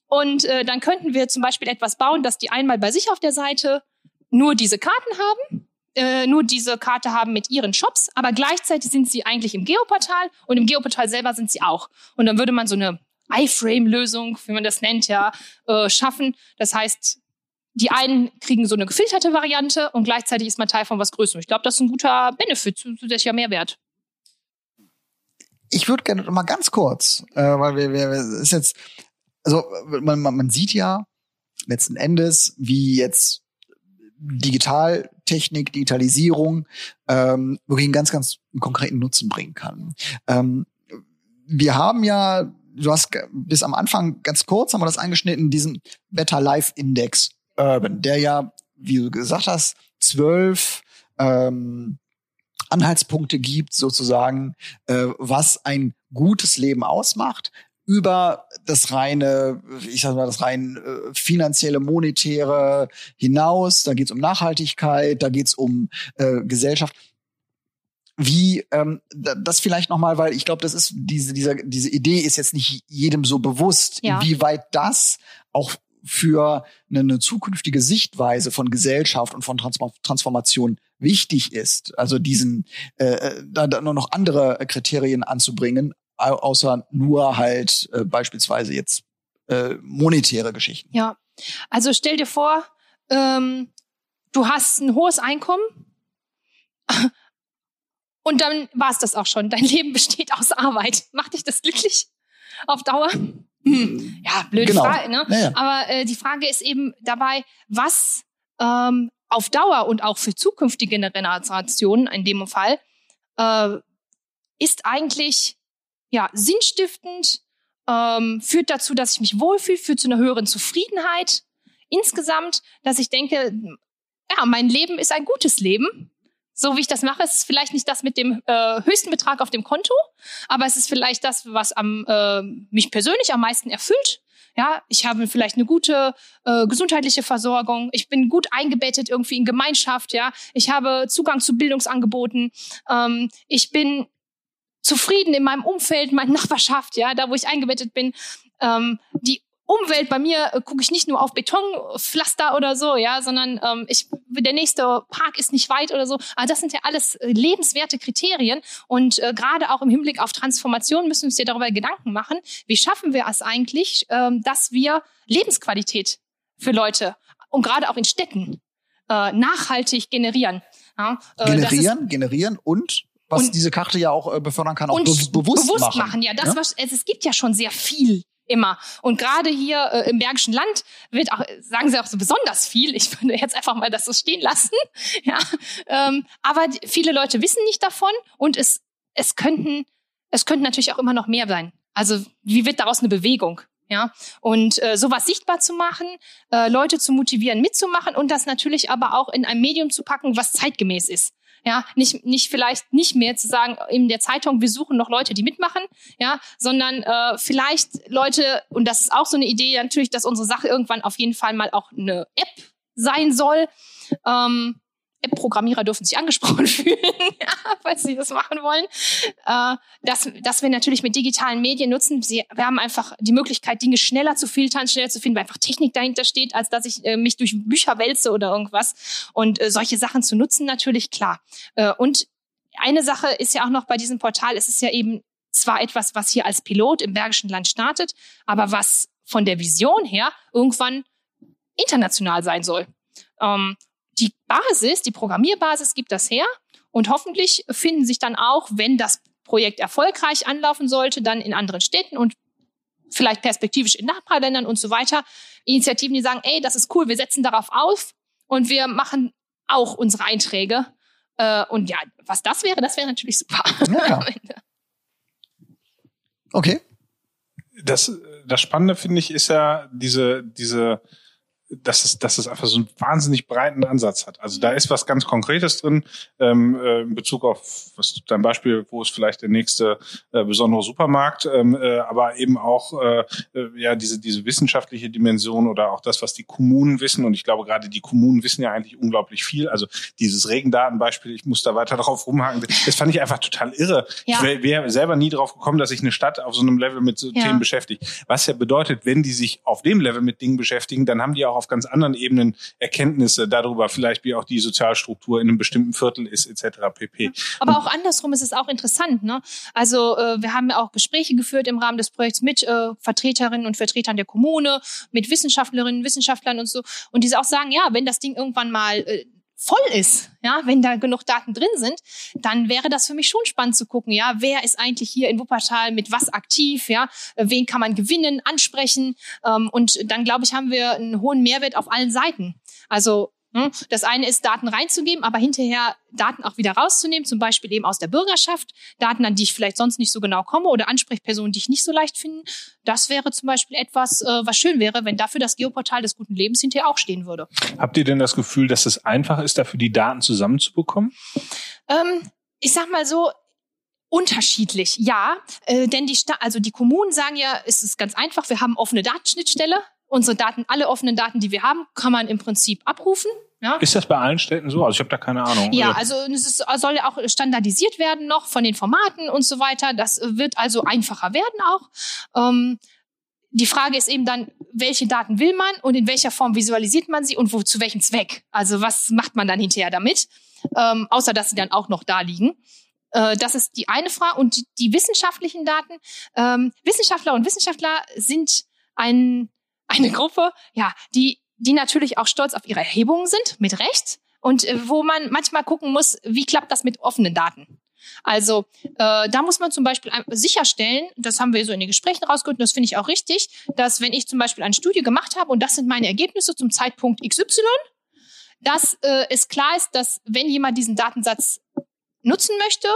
Und äh, dann könnten wir zum Beispiel etwas bauen, dass die einmal bei sich auf der Seite nur diese Karten haben äh, nur diese Karte haben mit ihren Shops, aber gleichzeitig sind sie eigentlich im Geoportal und im Geoportal selber sind sie auch. Und dann würde man so eine iFrame-Lösung, wie man das nennt, ja, äh, schaffen. Das heißt, die einen kriegen so eine gefilterte Variante und gleichzeitig ist man Teil von was Größerem. Ich glaube, das ist ein guter Benefit, zusätzlicher Mehrwert. Ich würde gerne mal ganz kurz, äh, weil wir, wir ist jetzt, also man, man, sieht ja letzten Endes, wie jetzt Digitaltechnik, Digitalisierung ähm, wirklich einen ganz, ganz konkreten Nutzen bringen kann. Ähm, wir haben ja, du hast bis am Anfang ganz kurz haben wir das angeschnitten, diesen Better Life Index Urban, der ja, wie du gesagt hast, zwölf ähm, Anhaltspunkte gibt, sozusagen, äh, was ein gutes Leben ausmacht, über das reine, ich sag mal, das rein äh, finanzielle, monetäre hinaus. Da geht's um Nachhaltigkeit, da geht's um äh, Gesellschaft. Wie ähm, das vielleicht nochmal, weil ich glaube, das ist diese, dieser, diese Idee ist jetzt nicht jedem so bewusst, ja. inwieweit das auch für eine, zukünftige Sichtweise von Gesellschaft und von Transformation wichtig ist. Also diesen äh, äh, da nur noch andere Kriterien anzubringen, außer nur halt äh, beispielsweise jetzt äh, monetäre Geschichten. Ja, also stell dir vor, ähm, du hast ein hohes Einkommen und dann war es das auch schon. Dein Leben besteht aus Arbeit. Macht dich das glücklich auf Dauer? Hm. Ja, blöde genau. Frage. Ne? Ja, ja. Aber äh, die Frage ist eben dabei, was ähm, auf Dauer und auch für zukünftige Generationen in dem Fall äh, ist eigentlich ja sinnstiftend, ähm, führt dazu, dass ich mich wohlfühle, führt zu einer höheren Zufriedenheit insgesamt, dass ich denke, ja, mein Leben ist ein gutes Leben so wie ich das mache, ist es vielleicht nicht das mit dem äh, höchsten Betrag auf dem Konto, aber es ist vielleicht das, was am, äh, mich persönlich am meisten erfüllt. Ja, ich habe vielleicht eine gute äh, gesundheitliche Versorgung. Ich bin gut eingebettet irgendwie in Gemeinschaft. Ja, ich habe Zugang zu Bildungsangeboten. Ähm, ich bin zufrieden in meinem Umfeld, meiner Nachbarschaft. Ja, da wo ich eingebettet bin. Ähm, die Umwelt, bei mir äh, gucke ich nicht nur auf Betonpflaster oder so, ja, sondern ähm, ich, der nächste Park ist nicht weit oder so. Aber das sind ja alles äh, lebenswerte Kriterien. Und äh, gerade auch im Hinblick auf Transformation müssen wir uns ja darüber Gedanken machen, wie schaffen wir es eigentlich, ähm, dass wir Lebensqualität für Leute und gerade auch in Städten äh, nachhaltig generieren. Ja, äh, generieren, generieren und was und, diese Karte ja auch äh, befördern kann, auch be bewusst, bewusst machen. machen. Ja, das ja? Was, es, es gibt ja schon sehr viel immer. Und gerade hier äh, im Bergischen Land wird auch, sagen sie auch so besonders viel. Ich würde jetzt einfach mal das so stehen lassen. ja, ähm, aber viele Leute wissen nicht davon und es, es könnten, es könnten natürlich auch immer noch mehr sein. Also wie wird daraus eine Bewegung? Ja, und äh, sowas sichtbar zu machen, äh, Leute zu motivieren, mitzumachen und das natürlich aber auch in ein Medium zu packen, was zeitgemäß ist. Ja, nicht, nicht vielleicht nicht mehr zu sagen, in der Zeitung, wir suchen noch Leute, die mitmachen, ja, sondern äh, vielleicht Leute, und das ist auch so eine Idee, natürlich, dass unsere Sache irgendwann auf jeden Fall mal auch eine App sein soll. Ähm, App-Programmierer dürfen sich angesprochen fühlen, ja, falls sie das machen wollen. Äh, dass, dass wir natürlich mit digitalen Medien nutzen. Sie, wir haben einfach die Möglichkeit, Dinge schneller zu filtern, schneller zu finden, weil einfach Technik dahinter steht, als dass ich äh, mich durch Bücher wälze oder irgendwas. Und äh, solche Sachen zu nutzen, natürlich klar. Äh, und eine Sache ist ja auch noch bei diesem Portal, es ist ja eben zwar etwas, was hier als Pilot im Bergischen Land startet, aber was von der Vision her irgendwann international sein soll. Ähm, die Basis, die Programmierbasis gibt das her und hoffentlich finden sich dann auch, wenn das Projekt erfolgreich anlaufen sollte, dann in anderen Städten und vielleicht perspektivisch in Nachbarländern und so weiter, Initiativen, die sagen, ey, das ist cool, wir setzen darauf auf und wir machen auch unsere Einträge. Äh, und ja, was das wäre, das wäre natürlich super. Ja. okay. Das, das Spannende finde ich ist ja diese, diese dass es, dass es einfach so einen wahnsinnig breiten Ansatz hat. Also da ist was ganz Konkretes drin ähm, äh, in Bezug auf was dein Beispiel, wo ist vielleicht der nächste äh, besondere Supermarkt, ähm, äh, aber eben auch äh, äh, ja diese diese wissenschaftliche Dimension oder auch das, was die Kommunen wissen. Und ich glaube gerade die Kommunen wissen ja eigentlich unglaublich viel. Also dieses Regendatenbeispiel, ich muss da weiter drauf rumhaken. Das fand ich einfach total irre. Ja. Ich wäre wär selber nie drauf gekommen, dass sich eine Stadt auf so einem Level mit so ja. Themen beschäftigt. Was ja bedeutet, wenn die sich auf dem Level mit Dingen beschäftigen, dann haben die auch auf ganz anderen Ebenen Erkenntnisse darüber, vielleicht wie auch die Sozialstruktur in einem bestimmten Viertel ist, etc. pp. Aber auch andersrum ist es auch interessant. Ne? Also äh, wir haben ja auch Gespräche geführt im Rahmen des Projekts mit äh, Vertreterinnen und Vertretern der Kommune, mit Wissenschaftlerinnen, Wissenschaftlern und so. Und die auch sagen, ja, wenn das Ding irgendwann mal äh, voll ist, ja, wenn da genug Daten drin sind, dann wäre das für mich schon spannend zu gucken, ja, wer ist eigentlich hier in Wuppertal mit was aktiv, ja, wen kann man gewinnen, ansprechen ähm, und dann glaube ich, haben wir einen hohen Mehrwert auf allen Seiten. Also? Das eine ist, Daten reinzugeben, aber hinterher Daten auch wieder rauszunehmen, zum Beispiel eben aus der Bürgerschaft, Daten, an die ich vielleicht sonst nicht so genau komme oder Ansprechpersonen, die ich nicht so leicht finde. Das wäre zum Beispiel etwas, äh, was schön wäre, wenn dafür das Geoportal des guten Lebens hinterher auch stehen würde. Habt ihr denn das Gefühl, dass es einfach ist, dafür die Daten zusammenzubekommen? Ähm, ich sag mal so, unterschiedlich, ja. Äh, denn die, Sta also die Kommunen sagen ja, es ist ganz einfach, wir haben offene Datenschnittstelle Unsere Daten, alle offenen Daten, die wir haben, kann man im Prinzip abrufen. Ja. Ist das bei allen Städten so? Also ich habe da keine Ahnung. Ja, also es ist, soll ja auch standardisiert werden noch von den Formaten und so weiter. Das wird also einfacher werden auch. Ähm, die Frage ist eben dann, welche Daten will man und in welcher Form visualisiert man sie und wo, zu welchem Zweck? Also was macht man dann hinterher damit? Ähm, außer dass sie dann auch noch da liegen. Äh, das ist die eine Frage. Und die wissenschaftlichen Daten. Ähm, Wissenschaftler und Wissenschaftler sind ein eine Gruppe, ja, die, die natürlich auch stolz auf ihre Erhebungen sind, mit Recht, und äh, wo man manchmal gucken muss, wie klappt das mit offenen Daten. Also äh, da muss man zum Beispiel sicherstellen, das haben wir so in den Gesprächen rausgehört, und das finde ich auch richtig, dass wenn ich zum Beispiel eine Studie gemacht habe und das sind meine Ergebnisse zum Zeitpunkt XY, dass äh, es klar ist, dass wenn jemand diesen Datensatz nutzen möchte,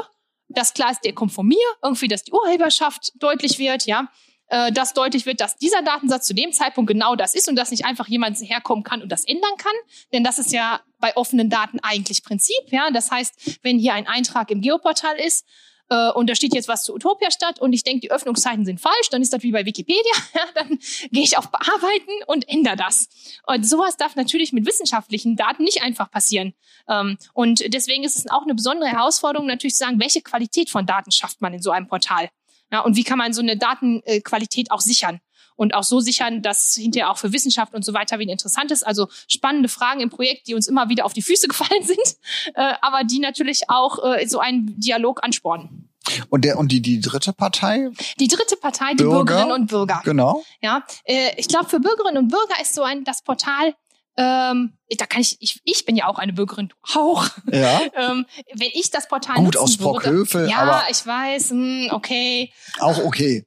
dass klar ist, der kommt von mir, irgendwie, dass die Urheberschaft deutlich wird, ja, äh, dass deutlich wird, dass dieser Datensatz zu dem Zeitpunkt genau das ist und dass nicht einfach jemand herkommen kann und das ändern kann. Denn das ist ja bei offenen Daten eigentlich Prinzip. Ja? Das heißt, wenn hier ein Eintrag im Geoportal ist, äh, und da steht jetzt was zu Utopia statt und ich denke, die Öffnungszeiten sind falsch, dann ist das wie bei Wikipedia, ja, dann gehe ich auf Bearbeiten und ändere das. Und sowas darf natürlich mit wissenschaftlichen Daten nicht einfach passieren. Ähm, und deswegen ist es auch eine besondere Herausforderung, natürlich zu sagen, welche Qualität von Daten schafft man in so einem Portal. Ja, und wie kann man so eine Datenqualität auch sichern? Und auch so sichern, dass hinterher auch für Wissenschaft und so weiter wieder interessant ist. Also spannende Fragen im Projekt, die uns immer wieder auf die Füße gefallen sind, äh, aber die natürlich auch äh, so einen Dialog anspornen. Und der und die die dritte Partei? Die dritte Partei, die Bürger, Bürgerinnen und Bürger. Genau. Ja, äh, ich glaube für Bürgerinnen und Bürger ist so ein das Portal ähm, da kann ich, ich, ich bin ja auch eine Bürgerin, du auch. Ja. ähm, wenn ich das Portal Gut aus Sprockhövel, ja, aber ich weiß, mh, hm, okay. Auch okay.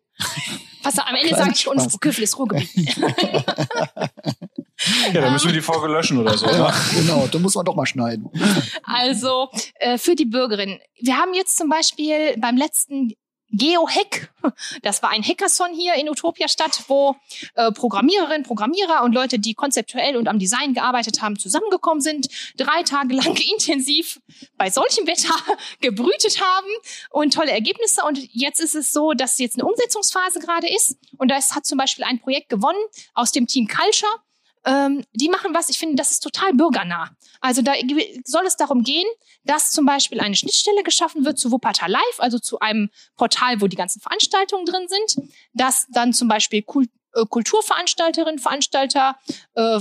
Pass auf, am Ende sage ich uns, Sprockhövel ist Ruhrgebiet. Ja, dann müssen wir die Folge löschen oder so. Ja, genau, da muss man doch mal schneiden. Also äh, für die Bürgerin. Wir haben jetzt zum Beispiel beim letzten GeoHack. Das war ein Hackathon hier in Utopia Stadt, wo äh, Programmiererinnen, Programmierer und Leute, die konzeptuell und am Design gearbeitet haben, zusammengekommen sind, drei Tage lang intensiv bei solchem Wetter gebrütet haben und tolle Ergebnisse. Und jetzt ist es so, dass jetzt eine Umsetzungsphase gerade ist. Und da hat zum Beispiel ein Projekt gewonnen aus dem Team Culture ähm, die machen was, ich finde, das ist total bürgernah. Also da soll es darum gehen, dass zum Beispiel eine Schnittstelle geschaffen wird zu Wuppertal Live, also zu einem Portal, wo die ganzen Veranstaltungen drin sind, dass dann zum Beispiel Kult äh, Kulturveranstalterinnen, Veranstalter äh,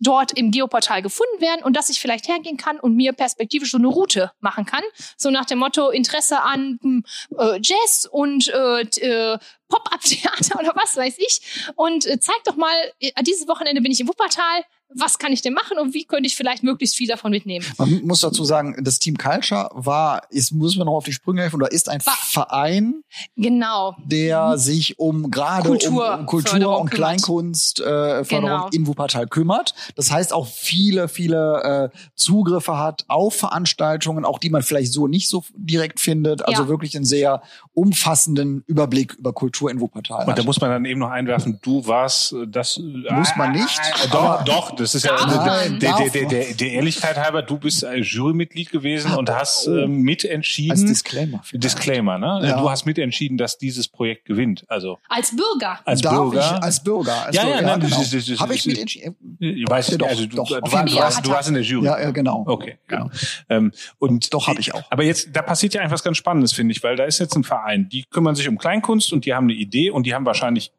dort im Geoportal gefunden werden und dass ich vielleicht hergehen kann und mir perspektivisch so eine Route machen kann. So nach dem Motto Interesse an hm, äh, Jazz und äh, äh, Pop-up-Theater oder was weiß ich. Und äh, zeig doch mal, äh, dieses Wochenende bin ich im Wuppertal, was kann ich denn machen und wie könnte ich vielleicht möglichst viel davon mitnehmen? Man muss dazu sagen, das Team Culture war, ist, muss man noch auf die Sprünge helfen, oder ist ein war, Verein, genau. der mhm. sich um gerade Kultur, um, um Kultur und Kleinkunstförderung äh, genau. in Wuppertal kümmert. Das heißt auch viele, viele äh, Zugriffe hat auf Veranstaltungen, auch die man vielleicht so nicht so direkt findet. Also ja. wirklich einen sehr umfassenden Überblick über Kultur in Wuppertal. Und hat. da muss man dann eben noch einwerfen, du warst äh, das. Muss man nicht. Äh, doch, doch, das ist ja Nein, der, der, der, der, der Ehrlichkeit halber, du bist Jurymitglied gewesen und hast äh, mitentschieden. Als Disclaimer. Vielleicht. Disclaimer, ne? Ja. Du hast mitentschieden, dass dieses Projekt gewinnt. Also als Bürger. Als Darf Bürger. Ich als Bürger. Als ja, Bürger, ja, ja, genau. genau. Habe ich mitentschieden? Ich weiß ja, doch, also du, doch, du, war, du, warst, du warst in der Jury. Ja, ja genau. Okay, genau. Ähm, und doch habe ich auch. Aber jetzt, da passiert ja einfach was ganz Spannendes, finde ich, weil da ist jetzt ein Verein, die kümmern sich um Kleinkunst und die haben eine Idee und die haben wahrscheinlich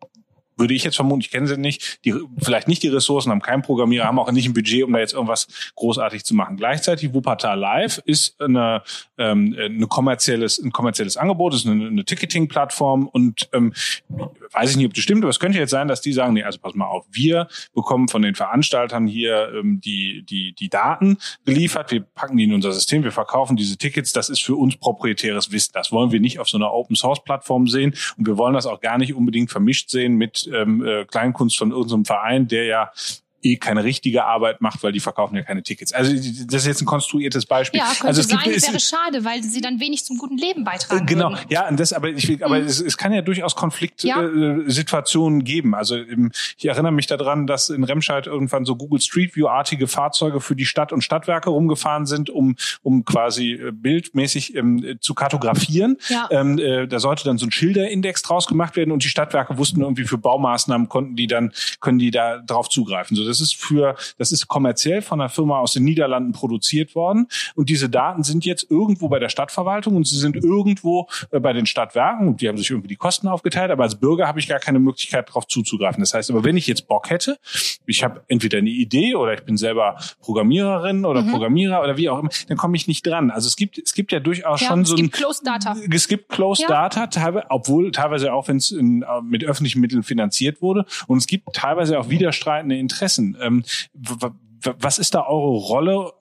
würde ich jetzt vermuten, ich kenne sie nicht, die vielleicht nicht die Ressourcen, haben keinen Programmierer, haben auch nicht ein Budget, um da jetzt irgendwas großartig zu machen. Gleichzeitig Wuppertal Live ist eine, ähm, eine kommerzielles, ein kommerzielles Angebot, ist eine, eine Ticketing-Plattform und ähm, weiß ich nicht, ob das stimmt, aber es könnte jetzt sein, dass die sagen, nee, also pass mal auf, wir bekommen von den Veranstaltern hier ähm, die, die, die Daten geliefert, wir packen die in unser System, wir verkaufen diese Tickets, das ist für uns proprietäres Wissen. Das wollen wir nicht auf so einer Open-Source-Plattform sehen und wir wollen das auch gar nicht unbedingt vermischt sehen mit ähm, äh, Kleinkunst von irgendeinem Verein, der ja eh keine richtige Arbeit macht, weil die verkaufen ja keine Tickets. Also das ist jetzt ein konstruiertes Beispiel. Ja, könnte also es sein, gibt, wäre schade, weil sie dann wenig zum guten Leben beitragen Genau, würden. ja, und das, aber ich, will- aber Mhm. es, es kann ja durchaus Ja. Konfliktsituationen geben. Also ich erinnere mich daran, dass in Remscheid irgendwann so Google Street View-artige Fahrzeuge für die Stadt und Stadtwerke rumgefahren sind, um um quasi äh, bildmäßig ähm, äh, zu kartografieren. Ja. Ähm, äh, da sollte dann so ein Schilderindex draus gemacht werden und die Stadtwerke wussten irgendwie für Baumaßnahmen konnten die dann können die da drauf zugreifen. So, das ist für das ist kommerziell von einer Firma aus den Niederlanden produziert worden und diese Daten sind jetzt irgendwo bei der Stadtverwaltung und sie sind irgendwo äh, bei den Stadtwerken und die haben sich irgendwie die Kosten aufgeteilt, aber als Bürger habe ich gar keine Möglichkeit darauf zuzugreifen. Das heißt, aber wenn ich jetzt Bock hätte, ich habe entweder eine Idee oder ich bin selber Programmiererin oder Mhm. Programmierer oder wie auch immer, dann komme ich nicht dran. Also es gibt es gibt ja durchaus Ja, schon es so ein gibt Closed Data. es gibt Closed Ja. Data, teilweise, obwohl teilweise auch, wenn es äh, mit öffentlichen Mitteln finanziert wurde. Und es gibt teilweise auch widerstreitende Interessen. Ähm, w- w- was ist da eure Rolle?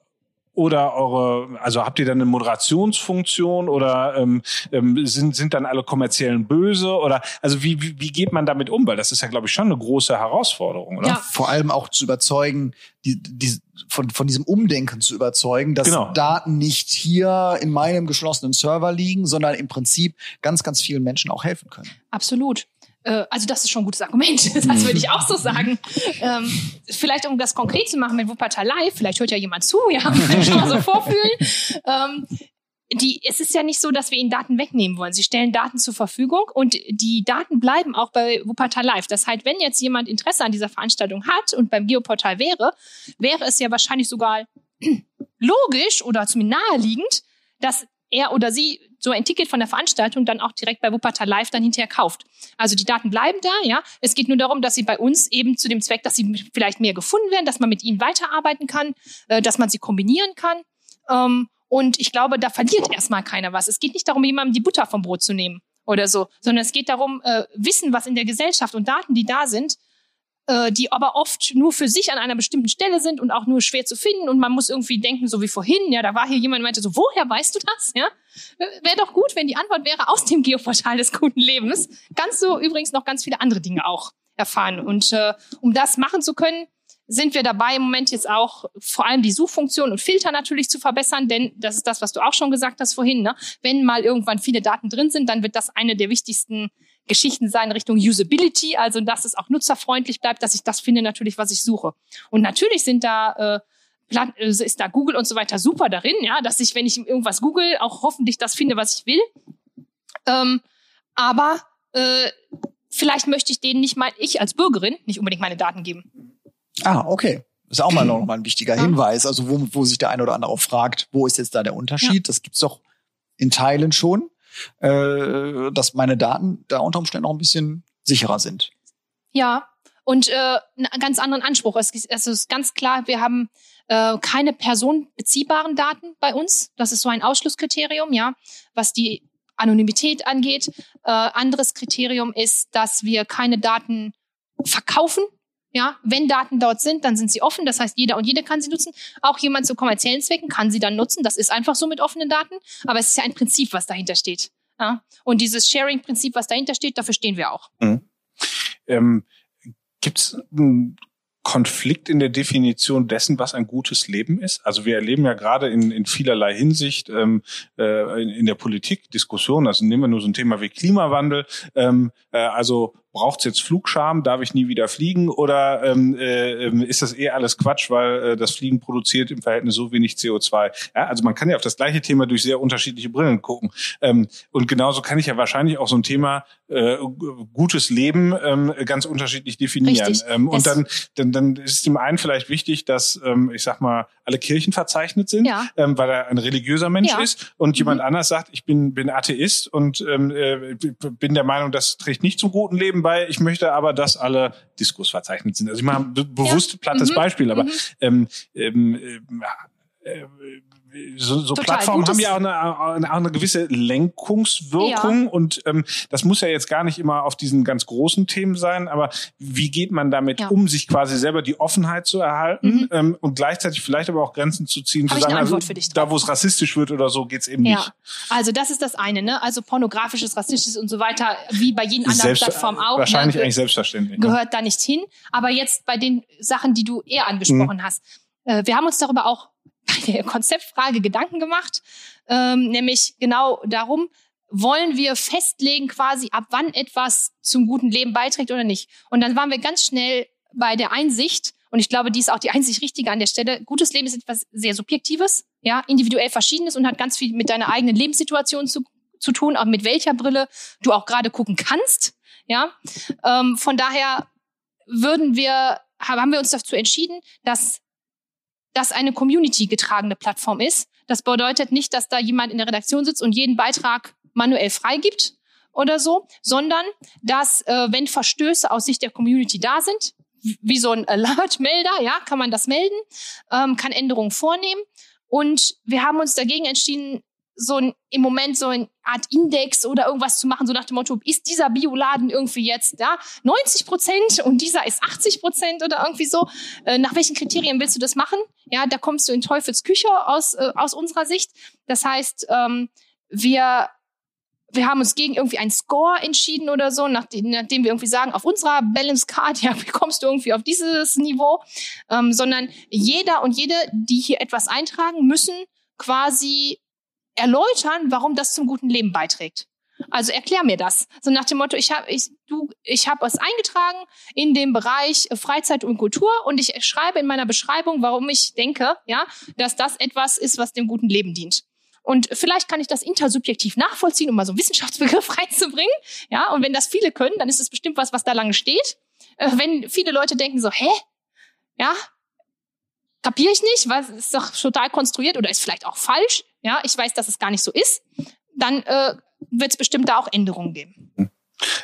Oder eure, also habt ihr dann eine Moderationsfunktion oder ähm, ähm, sind, sind dann alle kommerziellen böse? Oder also wie, wie, wie geht man damit um? Weil das ist ja, glaube ich, schon eine große Herausforderung, oder? Ja. Vor allem auch zu überzeugen, die, die, von, von diesem Umdenken zu überzeugen, dass Genau. Daten nicht hier in meinem geschlossenen Server liegen, sondern im Prinzip ganz, ganz vielen Menschen auch helfen können. Absolut. Äh, Also das ist schon ein gutes Argument. Das würde ich auch so sagen. Ähm, vielleicht um das konkret zu machen mit Wuppertal Live, vielleicht hört ja jemand zu, ja, kann schon mal so vorfühlen. Ähm, die, es ist ja nicht so, dass wir ihnen Daten wegnehmen wollen. Sie stellen Daten zur Verfügung und die Daten bleiben auch bei Wuppertal Live. Das heißt, wenn jetzt jemand Interesse an dieser Veranstaltung hat und beim Geoportal wäre, wäre es ja wahrscheinlich sogar logisch oder zumindest naheliegend, dass er oder sie so ein Ticket von der Veranstaltung dann auch direkt bei Wuppertal Live dann hinterher kauft. Also die Daten bleiben da, ja. Es geht nur darum, dass sie bei uns eben zu dem Zweck, dass sie vielleicht mehr gefunden werden, dass man mit ihnen weiterarbeiten kann, äh, dass man sie kombinieren kann. Ähm, und ich glaube, da verliert erstmal keiner was. Es geht nicht darum, jemandem die Butter vom Brot zu nehmen oder so, sondern es geht darum, äh, Wissen, was in der Gesellschaft und Daten, die da sind, äh, die aber oft nur für sich an einer bestimmten Stelle sind und auch nur schwer zu finden und man muss irgendwie denken, so wie vorhin, ja, da war hier jemand, der meinte so, woher weißt du das, ja? Wäre doch gut, wenn die Antwort wäre aus dem Geoportal des guten Lebens. Ganz so übrigens noch ganz viele andere Dinge auch erfahren und äh, um das machen zu können, sind wir dabei im Moment jetzt auch vor allem die Suchfunktion und Filter natürlich zu verbessern, denn das ist das, was du auch schon gesagt hast vorhin. Ne? Wenn mal irgendwann viele Daten drin sind, dann wird das eine der wichtigsten Geschichten sein Richtung Usability, also dass es auch nutzerfreundlich bleibt, dass ich das finde natürlich, was ich suche. Und natürlich sind da äh, äh, ist da Google und so weiter super darin, ja, dass ich, wenn ich irgendwas google, auch hoffentlich das finde, was ich will. Ähm, aber äh, vielleicht möchte ich denen nicht mal, ich als Bürgerin, nicht unbedingt meine Daten geben. Ah, okay. Das ist auch mal noch mal ein wichtiger Ja. Hinweis. Also wo, wo sich der eine oder andere auch fragt, wo ist jetzt da der Unterschied? Das gibt's doch in Teilen schon, äh, dass meine Daten da unter Umständen auch ein bisschen sicherer sind. Ja, und äh, einen ganz anderen Anspruch. Es, ist- es ist ganz klar, wir haben äh, keine personenbeziehbaren Daten bei uns. Das ist so ein Ausschlusskriterium, ja, was die Anonymität angeht. Äh, anderes Kriterium ist, dass wir keine Daten verkaufen. Ja, wenn Daten dort sind, dann sind sie offen. Das heißt, jeder und jede kann sie nutzen. Auch jemand zu kommerziellen Zwecken kann sie dann nutzen. Das ist einfach so mit offenen Daten. Aber es ist ja ein Prinzip, was dahinter steht. Ja? Und dieses Sharing-Prinzip, was dahinter steht, dafür stehen wir auch. Ähm, Gibt es einen Konflikt in der Definition dessen, was ein gutes Leben ist? Also wir erleben ja gerade in, in vielerlei Hinsicht ähm, äh, in, in der Politik Diskussionen, also nehmen wir nur so ein Thema wie Klimawandel, ähm, äh, also braucht es jetzt Flugscham, darf ich nie wieder fliegen oder ähm, äh, ähm, ist das eh alles Quatsch, weil äh, das Fliegen produziert im Verhältnis so wenig CO2? Ja, also man kann ja auf das gleiche Thema durch sehr unterschiedliche Brillen gucken. Ähm, und genauso kann ich ja wahrscheinlich auch so ein Thema äh, gutes Leben ähm, ganz unterschiedlich definieren. Ähm, und dann, dann, dann ist dem einen vielleicht wichtig, dass, ähm, ich sag mal, alle Kirchen verzeichnet sind, Ja. ähm, weil er ein religiöser Mensch Ja. ist und jemand Mhm. anders sagt, ich bin, bin Atheist und ähm, äh, bin der Meinung, das trägt nicht zum guten Leben bei. Ich möchte aber, dass alle Diskos verzeichnet sind. Also ich mache be bewusst plattes Mhm. Beispiel, aber Mhm. ähm, ähm, äh, äh, so, so Plattformen haben ja auch eine, auch eine gewisse Lenkungswirkung ja. und ähm, das muss ja jetzt gar nicht immer auf diesen ganz großen Themen sein, aber wie geht man damit ja. um, sich quasi selber die Offenheit zu erhalten mhm. ähm, und gleichzeitig vielleicht aber auch Grenzen zu ziehen, Hab zu sagen, also, da wo es rassistisch wird oder so, geht's eben ja. nicht. Also das ist das eine, ne? Also pornografisches, rassistisches und so weiter, wie bei jeden anderen Selbst, Plattformen auch. Wahrscheinlich ne? eigentlich selbstverständlich. Gehört ne? da nicht hin. Aber jetzt bei den Sachen, die du eher angesprochen mhm. hast. Äh, wir haben uns darüber auch bei der Konzeptfrage Gedanken gemacht, ähm, nämlich genau darum, wollen wir festlegen quasi, ab wann etwas zum guten Leben beiträgt oder nicht. Und dann waren wir ganz schnell bei der Einsicht, und ich glaube, die ist auch die einzig richtige an der Stelle. Gutes Leben ist etwas sehr Subjektives, ja, individuell Verschiedenes und hat ganz viel mit deiner eigenen Lebenssituation zu, zu tun, auch mit welcher Brille du auch gerade gucken kannst, ja. Ähm, von daher würden wir, haben wir uns dazu entschieden, dass das eine Community getragene Plattform ist. Das bedeutet nicht, dass da jemand in der Redaktion sitzt und jeden Beitrag manuell freigibt oder so, sondern dass, äh, wenn Verstöße aus Sicht der Community da sind, wie so ein Alert-Melder, ja, kann man das melden, ähm, kann Änderungen vornehmen. Und wir haben uns dagegen entschieden, so ein, im Moment so eine Art Index oder irgendwas zu machen, so nach dem Motto, ist dieser Bioladen irgendwie jetzt da 90 Prozent und dieser ist 80 Prozent oder irgendwie so. Äh, nach welchen Kriterien willst du das machen? Ja, da kommst du in Teufels Küche aus, äh, aus unserer Sicht. Das heißt, ähm, wir wir haben uns gegen irgendwie einen Score entschieden oder so, nachdem, nachdem wir irgendwie sagen, auf unserer Balance Card, ja, kommst du irgendwie auf dieses Niveau, ähm, sondern jeder und jede, die hier etwas eintragen, müssen quasi erläutern, warum das zum guten Leben beiträgt. Also erklär mir das. So nach dem Motto, ich habe ich du ich habe es eingetragen in dem Bereich Freizeit und Kultur und ich schreibe in meiner Beschreibung, warum ich denke, ja, dass das etwas ist, was dem guten Leben dient. Und vielleicht kann ich das intersubjektiv nachvollziehen, um mal so einen Wissenschaftsbegriff reinzubringen. Ja, und wenn das viele können, dann ist es bestimmt was, was da lange steht. Äh, wenn viele Leute denken so, hä? Ja, kapiere ich nicht, weil es ist doch total konstruiert oder ist vielleicht auch falsch ja, ich weiß, dass es gar nicht so ist, dann äh, wird es bestimmt da auch Änderungen geben.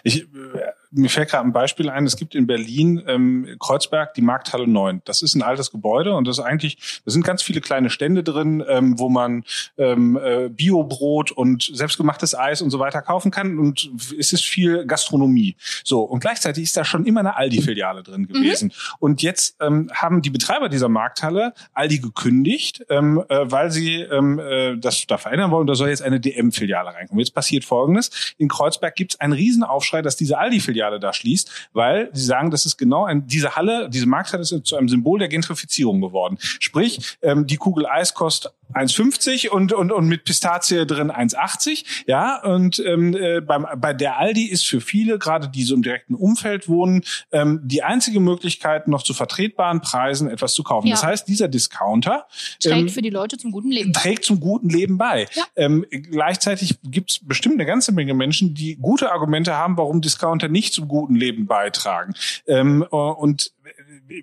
Ich, äh, mir fällt gerade ein Beispiel ein, es gibt in Berlin ähm, Kreuzberg die Markthalle 9. Das ist ein altes Gebäude und das ist eigentlich, da sind ganz viele kleine Stände drin, ähm, wo man ähm, äh, Biobrot und selbstgemachtes Eis und so weiter kaufen kann und es ist viel Gastronomie. So, und gleichzeitig ist da schon immer eine Aldi-Filiale drin gewesen. Mhm. Und jetzt ähm, haben die Betreiber dieser Markthalle Aldi gekündigt, ähm, äh, weil sie ähm, äh, das da verändern wollen. Da soll jetzt eine DM-Filiale reinkommen. Jetzt passiert Folgendes. In Kreuzberg gibt es einen Riesenaufschrei, dass diese Aldi-Filiale Filiale da schließt, weil sie sagen, das ist genau ein, diese Halle, diese Markthalle ist zu einem Symbol der Gentrifizierung geworden. Sprich, ähm, die Kugel Eis kostet 1,50 und, und, und mit Pistazie drin 1,80. Ja, und ähm, äh, beim, bei der Aldi ist für viele, gerade die so im direkten Umfeld wohnen, ähm, die einzige Möglichkeit, noch zu vertretbaren Preisen etwas zu kaufen. Ja. Das heißt, dieser Discounter trägt ähm, für die Leute zum guten Leben. Trägt zum guten Leben bei. Ja. Ähm, gleichzeitig gibt es bestimmt eine ganze Menge Menschen, die gute Argumente haben, warum Discounter nicht zum guten Leben beitragen. Ähm, äh, und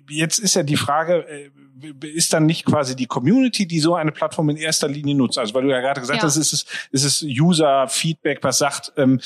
jetzt ist ja die Frage, äh, ist dann nicht quasi die Community, die so eine Plattform in erster Linie nutzt? Also weil du ja gerade gesagt ja. hast, ist es, ist es User-Feedback, was sagt, ähm,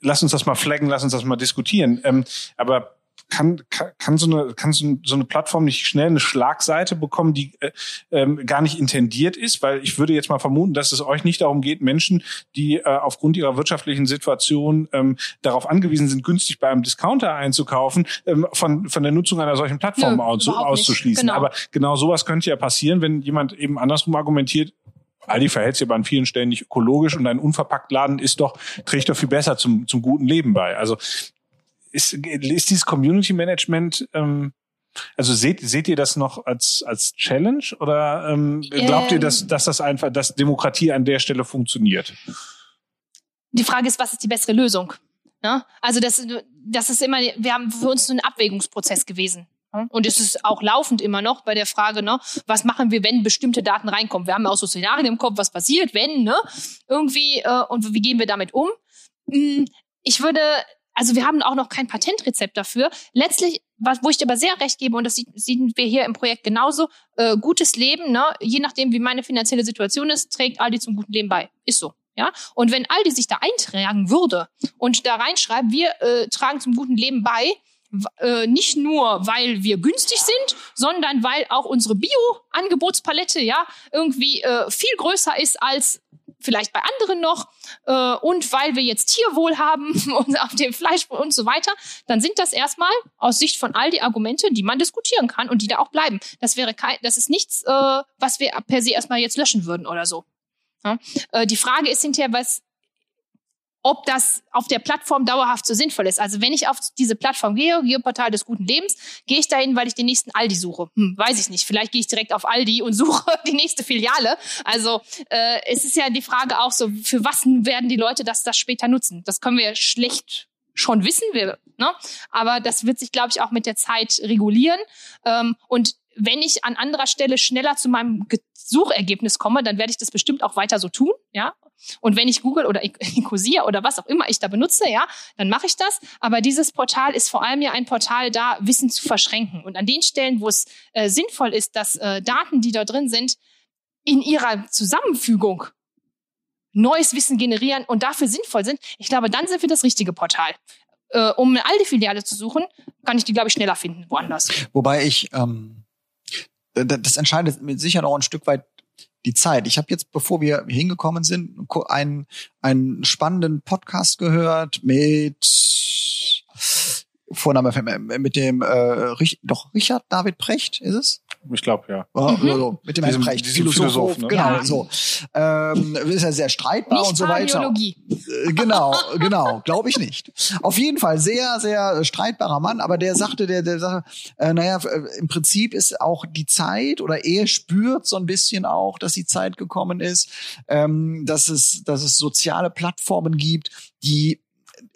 lass uns das mal flaggen, lass uns das mal diskutieren. Ähm, aber kann, kann, kann, so eine, kann so eine Plattform nicht schnell eine Schlagseite bekommen, die äh, ähm, gar nicht intendiert ist? Weil ich würde jetzt mal vermuten, dass es euch nicht darum geht, Menschen, die äh, aufgrund ihrer wirtschaftlichen Situation ähm, darauf angewiesen sind, günstig bei einem Discounter einzukaufen, ähm, von, von der Nutzung einer solchen Plattform Nö, aus, auszuschließen. Genau. Aber genau sowas könnte ja passieren, wenn jemand eben andersrum argumentiert, Aldi verhält sich aber an vielen Stellen nicht ökologisch und ein unverpackt Laden ist doch, trägt doch viel besser zum, zum guten Leben bei. Also ist, ist dieses Community Management, ähm, also seht, seht ihr das noch als, als Challenge oder ähm, glaubt ähm, ihr, dass, dass das einfach, dass Demokratie an der Stelle funktioniert? Die Frage ist, was ist die bessere Lösung? Ja? Also das, das ist immer, wir haben für uns so ein Abwägungsprozess gewesen. Und es ist auch laufend immer noch bei der Frage, ne, was machen wir, wenn bestimmte Daten reinkommen? Wir haben auch so Szenarien im Kopf, was passiert, wenn, ne? Irgendwie, äh, und wie gehen wir damit um? Hm, ich würde also wir haben auch noch kein Patentrezept dafür. Letztlich, was, wo ich dir aber sehr recht gebe, und das sehen wir hier im Projekt genauso, äh, gutes Leben, ne, je nachdem, wie meine finanzielle Situation ist, trägt Aldi zum guten Leben bei. Ist so. Ja, und wenn Aldi sich da eintragen würde und da reinschreibt, wir äh, tragen zum guten Leben bei, äh, nicht nur, weil wir günstig sind, sondern weil auch unsere Bio-Angebotspalette ja irgendwie äh, viel größer ist als vielleicht bei anderen noch äh, und weil wir jetzt Tierwohl haben und auf dem Fleisch und so weiter, dann sind das erstmal aus Sicht von all die Argumente, die man diskutieren kann und die da auch bleiben. Das wäre kein, das ist nichts, äh, was wir per se erstmal jetzt löschen würden oder so. Ja? Äh, die Frage ist hinterher, was ob das auf der Plattform dauerhaft so sinnvoll ist. Also wenn ich auf diese Plattform gehe, Geoportal des guten Lebens, gehe ich dahin, weil ich den nächsten Aldi suche. Hm, weiß ich nicht. Vielleicht gehe ich direkt auf Aldi und suche die nächste Filiale. Also äh, es ist ja die Frage auch so, für was werden die Leute das, das später nutzen? Das können wir schlecht schon wissen wir, ne? aber das wird sich, glaube ich, auch mit der Zeit regulieren. Ähm, und wenn ich an anderer Stelle schneller zu meinem Suchergebnis komme, dann werde ich das bestimmt auch weiter so tun, ja. Und wenn ich Google oder Ecosia oder was auch immer ich da benutze, ja, dann mache ich das. Aber dieses Portal ist vor allem ja ein Portal da, Wissen zu verschränken. Und an den Stellen, wo es äh, sinnvoll ist, dass äh, Daten, die da drin sind, in ihrer Zusammenfügung neues Wissen generieren und dafür sinnvoll sind, ich glaube, dann sind wir das richtige Portal. Äh, um eine alte Filiale zu suchen, kann ich die, glaube ich, schneller finden, woanders. Wobei ich ähm, das entscheidet mit Sicherheit auch ein Stück weit die Zeit. Ich habe jetzt, bevor wir hingekommen sind, einen, einen spannenden Podcast gehört mit Vorname mit dem äh, doch Richard David Precht ist es? Ich glaube ja. Oh, mhm. so, mit dem Herrn Precht, diesem Philosoph, Philosoph ne? genau ja. so. Ähm, ist ja sehr streitbar nicht und so weiter. Äh, genau, genau, glaube ich nicht. Auf jeden Fall sehr, sehr streitbarer Mann, aber der sagte, der, der sagte, äh, naja, äh, im Prinzip ist auch die Zeit oder er spürt so ein bisschen auch, dass die Zeit gekommen ist, ähm, dass es, dass es soziale Plattformen gibt, die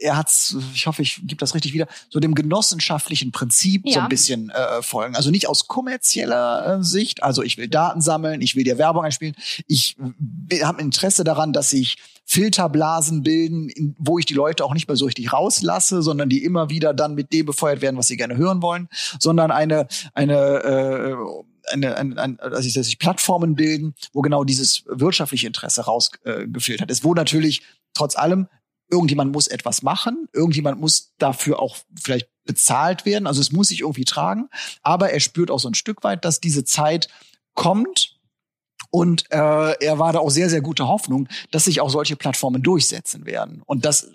er hat's, ich hoffe, ich gebe das richtig wieder, so dem genossenschaftlichen Prinzip ja. so ein bisschen äh, folgen. Also nicht aus kommerzieller äh, Sicht, also ich will Daten sammeln, ich will dir Werbung einspielen, ich habe Interesse daran, dass sich Filterblasen bilden, in, wo ich die Leute auch nicht mehr so richtig rauslasse, sondern die immer wieder dann mit dem befeuert werden, was sie gerne hören wollen, sondern eine eine äh, eine, eine, eine, also sich Plattformen bilden, wo genau dieses wirtschaftliche Interesse rausgefiltert äh, ist, wo natürlich trotz allem irgendjemand muss etwas machen, irgendjemand muss dafür auch vielleicht bezahlt werden, also es muss sich irgendwie tragen, aber er spürt auch so ein Stück weit, dass diese Zeit kommt und äh, er war da auch sehr, sehr gute Hoffnung, dass sich auch solche Plattformen durchsetzen werden. Und das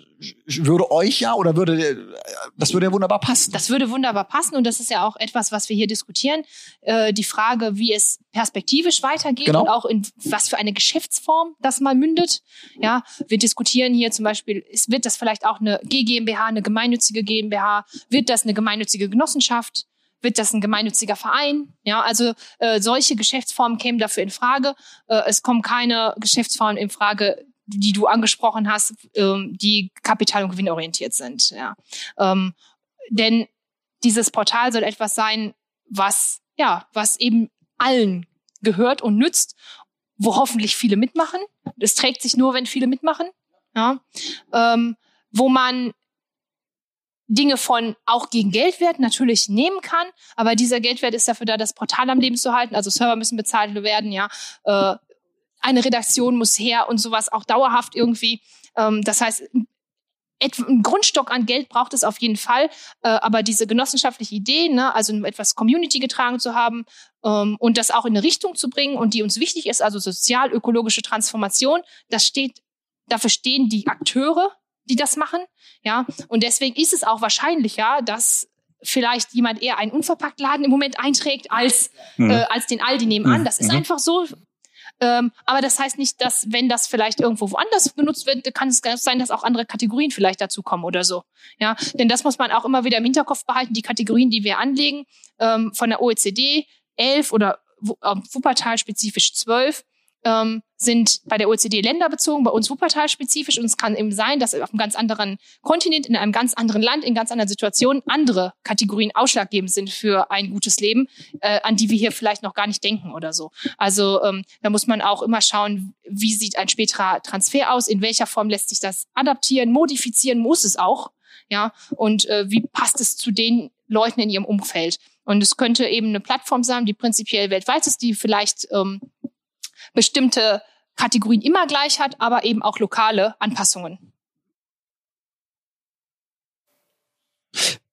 würde euch ja oder würde das würde ja wunderbar passen. Das würde wunderbar passen und das ist ja auch etwas, was wir hier diskutieren. Äh, die Frage, wie es perspektivisch weitergeht genau. und auch in was für eine Geschäftsform das mal mündet. Ja, wir diskutieren hier zum Beispiel, wird das vielleicht auch eine GmbH, eine gemeinnützige GmbH? Wird das eine gemeinnützige Genossenschaft? Wird das ein gemeinnütziger Verein? Ja, also äh, solche Geschäftsformen kämen dafür in Frage. Äh, es kommen keine Geschäftsformen in Frage, die du angesprochen hast, ähm, die kapital- und gewinnorientiert sind. Ja. Ähm, denn dieses Portal soll etwas sein, was, ja, was eben allen gehört und nützt, wo hoffentlich viele mitmachen. Das trägt sich nur, wenn viele mitmachen. Ja. Ähm, wo man Dinge von auch gegen Geldwert natürlich nehmen kann, aber dieser Geldwert ist dafür da, das Portal am Leben zu halten. Also Server müssen bezahlt werden, ja. Äh, eine Redaktion muss her und sowas auch dauerhaft irgendwie. Ähm, das heißt, ein Grundstock an Geld braucht es auf jeden Fall, äh, aber diese genossenschaftliche Idee, ne, also etwas Community getragen zu haben ähm, und das auch in eine Richtung zu bringen und die uns wichtig ist, also sozial-ökologische Transformation, das steht, dafür stehen die Akteure, die das machen, ja, und deswegen ist es auch wahrscheinlicher, dass vielleicht jemand eher einen Unverpacktladen im Moment einträgt als mhm. äh, als den Aldi nebenan. Das ist mhm. einfach so. Ähm, aber das heißt nicht, dass wenn das vielleicht irgendwo woanders genutzt wird, kann es sein, dass auch andere Kategorien vielleicht dazu kommen oder so. Ja, denn das muss man auch immer wieder im Hinterkopf behalten. Die Kategorien, die wir anlegen, ähm, von der OECD 11 oder äh, Wuppertal spezifisch 12, ähm, sind bei der OECD länderbezogen, bei uns Wuppertal spezifisch. Und es kann eben sein, dass auf einem ganz anderen Kontinent, in einem ganz anderen Land, in ganz anderen Situationen andere Kategorien ausschlaggebend sind für ein gutes Leben, äh, an die wir hier vielleicht noch gar nicht denken oder so. Also ähm, da muss man auch immer schauen, wie sieht ein späterer Transfer aus, in welcher Form lässt sich das adaptieren, modifizieren muss es auch. Ja, und äh, wie passt es zu den Leuten in ihrem Umfeld? Und es könnte eben eine Plattform sein, die prinzipiell weltweit ist, die vielleicht ähm, bestimmte Kategorien immer gleich hat, aber eben auch lokale Anpassungen. Äh,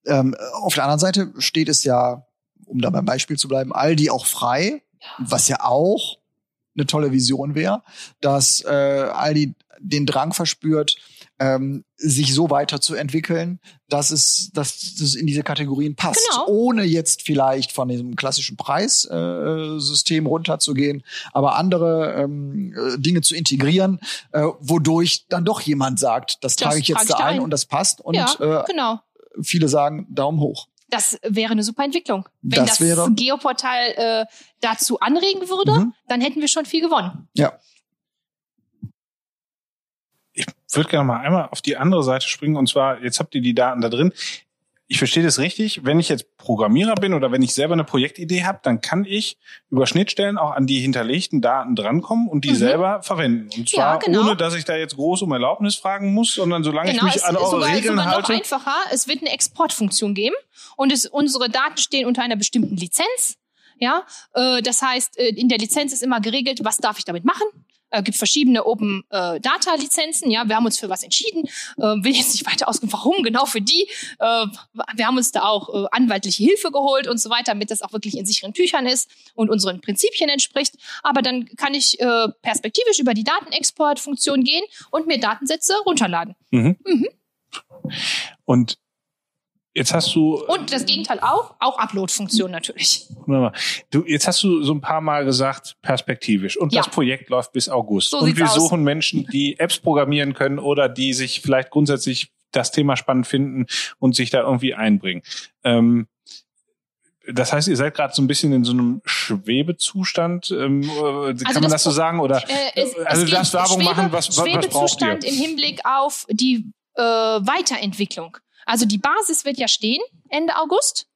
Ähm, auf der anderen Seite steht es ja, um da beim Beispiel zu bleiben, Aldi auch frei, was ja auch eine tolle Vision wäre, dass äh, Aldi den Drang verspürt, ähm, sich so weiterzuentwickeln, dass es, dass es in diese Kategorien passt, Genau. ohne jetzt vielleicht von diesem klassischen Preissystem äh, runterzugehen, aber andere ähm, äh, Dinge zu integrieren, äh, wodurch dann doch jemand sagt, das, Das trage ich jetzt trage ich da ein ein. und das passt und ja, äh, genau. viele sagen Daumen hoch. Das wäre eine super Entwicklung. Wenn Das das, Geoportal äh, dazu anregen würde, Mhm. dann hätten wir schon viel gewonnen. Ja. Ich würde gerne mal einmal auf die andere Seite springen und zwar, jetzt habt ihr die Daten da drin. Ich verstehe das richtig. Wenn ich jetzt Programmierer bin oder wenn ich selber eine Projektidee habe, dann kann ich über Schnittstellen auch an die hinterlegten Daten drankommen und die Mhm. selber verwenden. Und zwar Ja, genau. ohne, dass ich da jetzt groß um Erlaubnis fragen muss, sondern solange Genau, ich es mich an eure Regeln sogar noch halte. einfacher. Es wird eine Exportfunktion geben und es, unsere Daten stehen unter einer bestimmten Lizenz. Ja, äh, das heißt, äh, in der Lizenz ist immer geregelt, was darf ich damit machen. Äh, gibt verschiedene Open äh, Data Lizenzen. Ja, wir haben uns für was entschieden. Äh, will jetzt nicht weiter ausgehen, warum genau für die. Äh, wir haben uns da auch äh, anwaltliche Hilfe geholt und so weiter, damit das auch wirklich in sicheren Tüchern ist und unseren Prinzipien entspricht. Aber dann kann ich äh, perspektivisch über die Datenexportfunktion gehen und mir Datensätze runterladen. Mhm. Mhm. Und jetzt hast du Und das Gegenteil auch, auch Upload-Funktion natürlich. Wunderbar. Du, jetzt hast du so ein paar Mal gesagt, perspektivisch. Und Ja. das Projekt läuft bis August. So und wir aus. suchen Menschen, die Apps programmieren können oder die sich vielleicht grundsätzlich das Thema spannend finden und sich da irgendwie einbringen. Ähm, das heißt, ihr seid gerade so ein bisschen in so einem Schwebezustand. Ähm, äh, kann man das das so sagen? Oder Äh, es, also es du darfst Werbung Schwebe, machen, was, was, was braucht ihr? Schwebezustand im Hinblick auf die äh, Weiterentwicklung. Also die Basis wird ja stehen Ende August.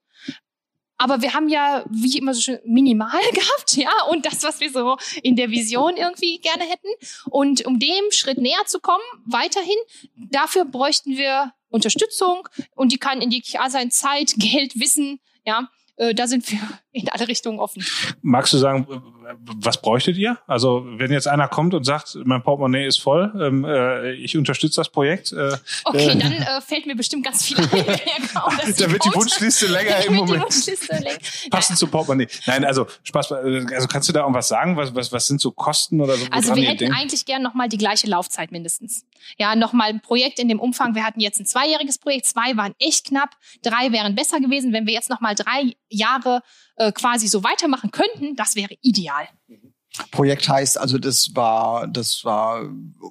Aber wir haben ja, wie immer so schön, minimal gehabt, ja, und das, was wir so in der Vision irgendwie gerne hätten. Und um dem Schritt näher zu kommen, weiterhin, dafür bräuchten wir Unterstützung und die kann in jeglicher Art sein, Zeit, Geld, Wissen, ja, äh, da sind wir in alle Richtungen offen. Magst du sagen, was bräuchtet ihr? Also wenn jetzt einer kommt und sagt, mein Portemonnaie ist voll, ähm, äh, ich unterstütze das Projekt, äh, Okay, Äh. dann äh, fällt mir bestimmt ganz viel ein. da wird die. Wunschliste länger im Moment. Länger. Passend zu Portemonnaie. Nein, also Spaß. Also kannst du da irgendwas sagen? Was, was, was sind so Kosten oder so? Also wir hätten denkt? eigentlich gern nochmal die gleiche Laufzeit mindestens. Ja, nochmal ein Projekt in dem Umfang. Wir hatten jetzt ein zweijähriges Projekt, zwei waren echt knapp, drei wären besser gewesen. Wenn wir jetzt nochmal drei Jahre äh, quasi so weitermachen könnten, das wäre ideal. Projekt heißt, also das war, das war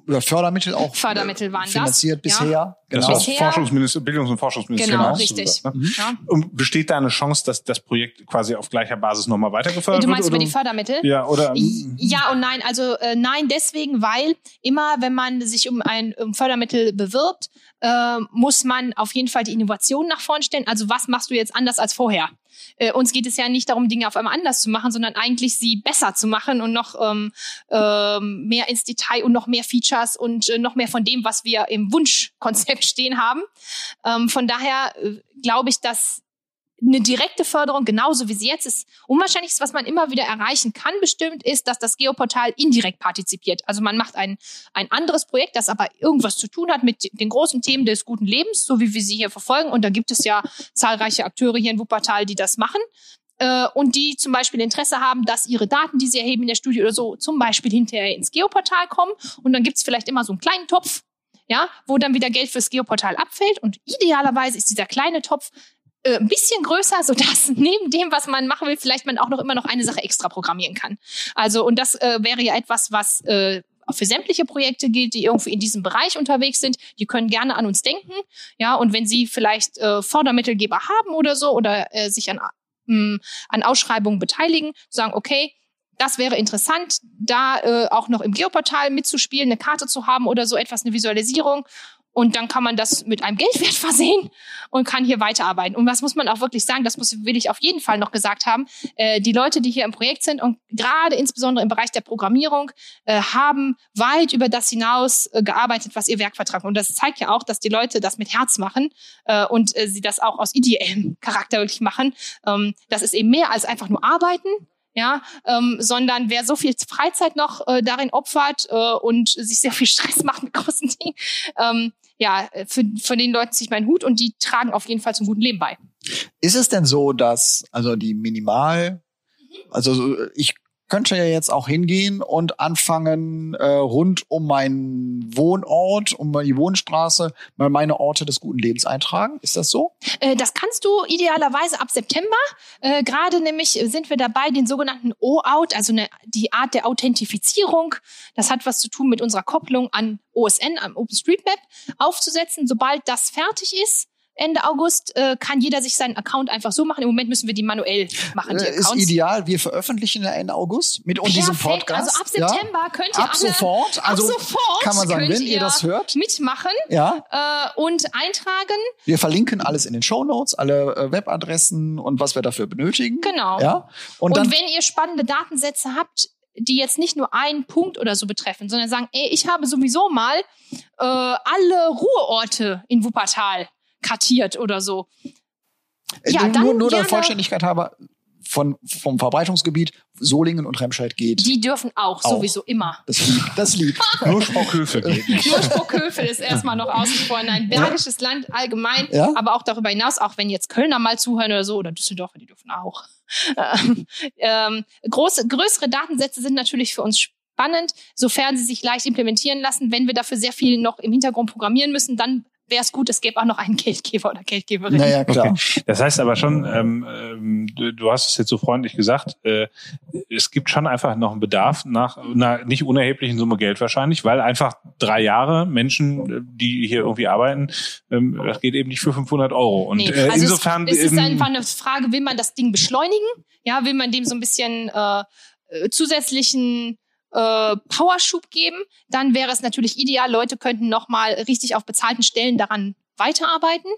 über Fördermittel auch Fördermittel waren das, finanziert ja. bisher. Das Genau. war das Bisher- Forschungsminister, Bildungs- und Forschungsministerium. Genau, du richtig. gesagt, ne? Ja. Und besteht da eine Chance, dass das Projekt quasi auf gleicher Basis nochmal weitergefördert Du meinst wird? über die? Fördermittel? Ja, oder? Ja und nein. Also äh, nein deswegen, weil immer, wenn man sich um ein um Fördermittel bewirbt, äh, muss man auf jeden Fall die Innovation nach vorn stellen. Also was machst du jetzt anders als vorher? Äh, uns geht es ja nicht darum, Dinge auf einmal anders zu machen, sondern eigentlich sie besser zu machen und noch ähm, ähm, mehr ins Detail und noch mehr Features und äh, noch mehr von dem, was wir im Wunschkonzept stehen haben. Ähm, von daher äh, glaube ich, dass eine direkte Förderung, genauso wie sie jetzt ist, unwahrscheinlich was man immer wieder erreichen kann, bestimmt, ist, dass das Geoportal indirekt partizipiert. Also man macht ein, ein anderes Projekt, das aber irgendwas zu tun hat mit den großen Themen des guten Lebens, so wie wir sie hier verfolgen. Und da gibt es ja zahlreiche Akteure hier in Wuppertal, die das machen. Äh, und die zum Beispiel Interesse haben, dass ihre Daten, die sie erheben in der Studie oder so, zum Beispiel hinterher ins Geoportal kommen. Und dann gibt es vielleicht immer so einen kleinen Topf, ja, wo dann wieder Geld fürs Geoportal abfällt. Und idealerweise ist dieser kleine Topf äh, ein bisschen größer, sodass neben dem, was man machen will, vielleicht man auch noch immer noch eine Sache extra programmieren kann. Also, und das äh, wäre ja etwas, was äh, für sämtliche Projekte gilt, die irgendwie in diesem Bereich unterwegs sind. Die können gerne an uns denken. Ja, und wenn sie vielleicht äh, Fördermittelgeber haben oder so oder äh, sich an, mh, an Ausschreibungen beteiligen, sagen, okay, das wäre interessant, da äh, auch noch im Geoportal mitzuspielen, eine Karte zu haben oder so etwas, eine Visualisierung. Und dann kann man das mit einem Geldwert versehen und kann hier weiterarbeiten. Und was muss man auch wirklich sagen, das muss, will ich auf jeden Fall noch gesagt haben, äh, die Leute, die hier im Projekt sind und gerade insbesondere im Bereich der Programmierung, äh, haben weit über das hinaus äh, gearbeitet, was ihr Werk vertragt. Und das zeigt ja auch, dass die Leute das mit Herz machen äh, und äh, sie das auch aus ideellem Charakter wirklich machen. Ähm, das ist eben mehr als einfach nur arbeiten, ja, ähm, sondern wer so viel Freizeit noch äh, darin opfert äh, und sich sehr viel Stress macht mit großen Dingen, ähm, ja, für, von den Leuten ziehe ich meinen Hut und die tragen auf jeden Fall zum guten Leben bei. Ist es denn so, dass also die Minimal, also ich könnte ja jetzt auch hingehen und anfangen, äh, rund um meinen Wohnort, um die Wohnstraße, mal meine Orte des guten Lebens eintragen. Ist das so? Äh, das kannst du idealerweise ab September. Äh, Gerade nämlich sind wir dabei, den sogenannten O-Out, also eine, die Art der Authentifizierung. Das hat was zu tun mit unserer Kopplung an OSN, am OpenStreetMap, aufzusetzen. Sobald das fertig ist, Ende August äh, kann jeder sich seinen Account einfach so machen. Im Moment müssen wir die manuell machen. Die äh, ist ideal. Wir veröffentlichen ja Ende August mit und diesem Podcast. Also ab September ja? könnt ihr ab alle, sofort. Also ab sofort kann man sagen, wenn ihr das hört, mitmachen ja? äh, und eintragen. Wir verlinken alles in den Show Notes, alle äh, Webadressen und was wir dafür benötigen. Genau. Ja? Und, und dann, wenn ihr spannende Datensätze habt, die jetzt nicht nur einen Punkt oder so betreffen, sondern sagen, ey, ich habe sowieso mal äh, alle Ruheorte in Wuppertal kartiert oder so. Äh, ja, dann nur, nur der Vollständigkeit halber von, vom Verbreitungsgebiet Solingen und Remscheid geht. Die dürfen auch, auch. sowieso immer. Das liebt. Das liebt. nur Sprockhövel geht nicht. Nur Sprockhövel ist erstmal noch außen vor. Ein bergisches ja. Land allgemein, ja? aber auch darüber hinaus, auch wenn jetzt Kölner mal zuhören oder so, oder Düsseldorfer, die dürfen auch. ähm, große, größere Datensätze sind natürlich für uns spannend, sofern sie sich leicht implementieren lassen. Wenn wir dafür sehr viel noch im Hintergrund programmieren müssen, dann wäre es gut, es gäbe auch noch einen Geldgeber oder Geldgeberin. Naja, klar. Okay. Das heißt aber schon, ähm, ähm, du, du, hast es jetzt so freundlich gesagt, äh, es gibt schon einfach noch einen Bedarf nach einer nicht unerheblichen Summe Geld wahrscheinlich, weil einfach drei Jahre Menschen, die hier irgendwie arbeiten, ähm, das geht eben nicht für 500 Euro. Und nee, äh, also insofern es, es ist einfach eine Frage, will man das Ding beschleunigen? Ja, will man dem so ein bisschen äh, äh zusätzlichen äh, Powerschub geben, dann wäre es natürlich ideal, Leute könnten nochmal richtig auf bezahlten Stellen daran weiterarbeiten.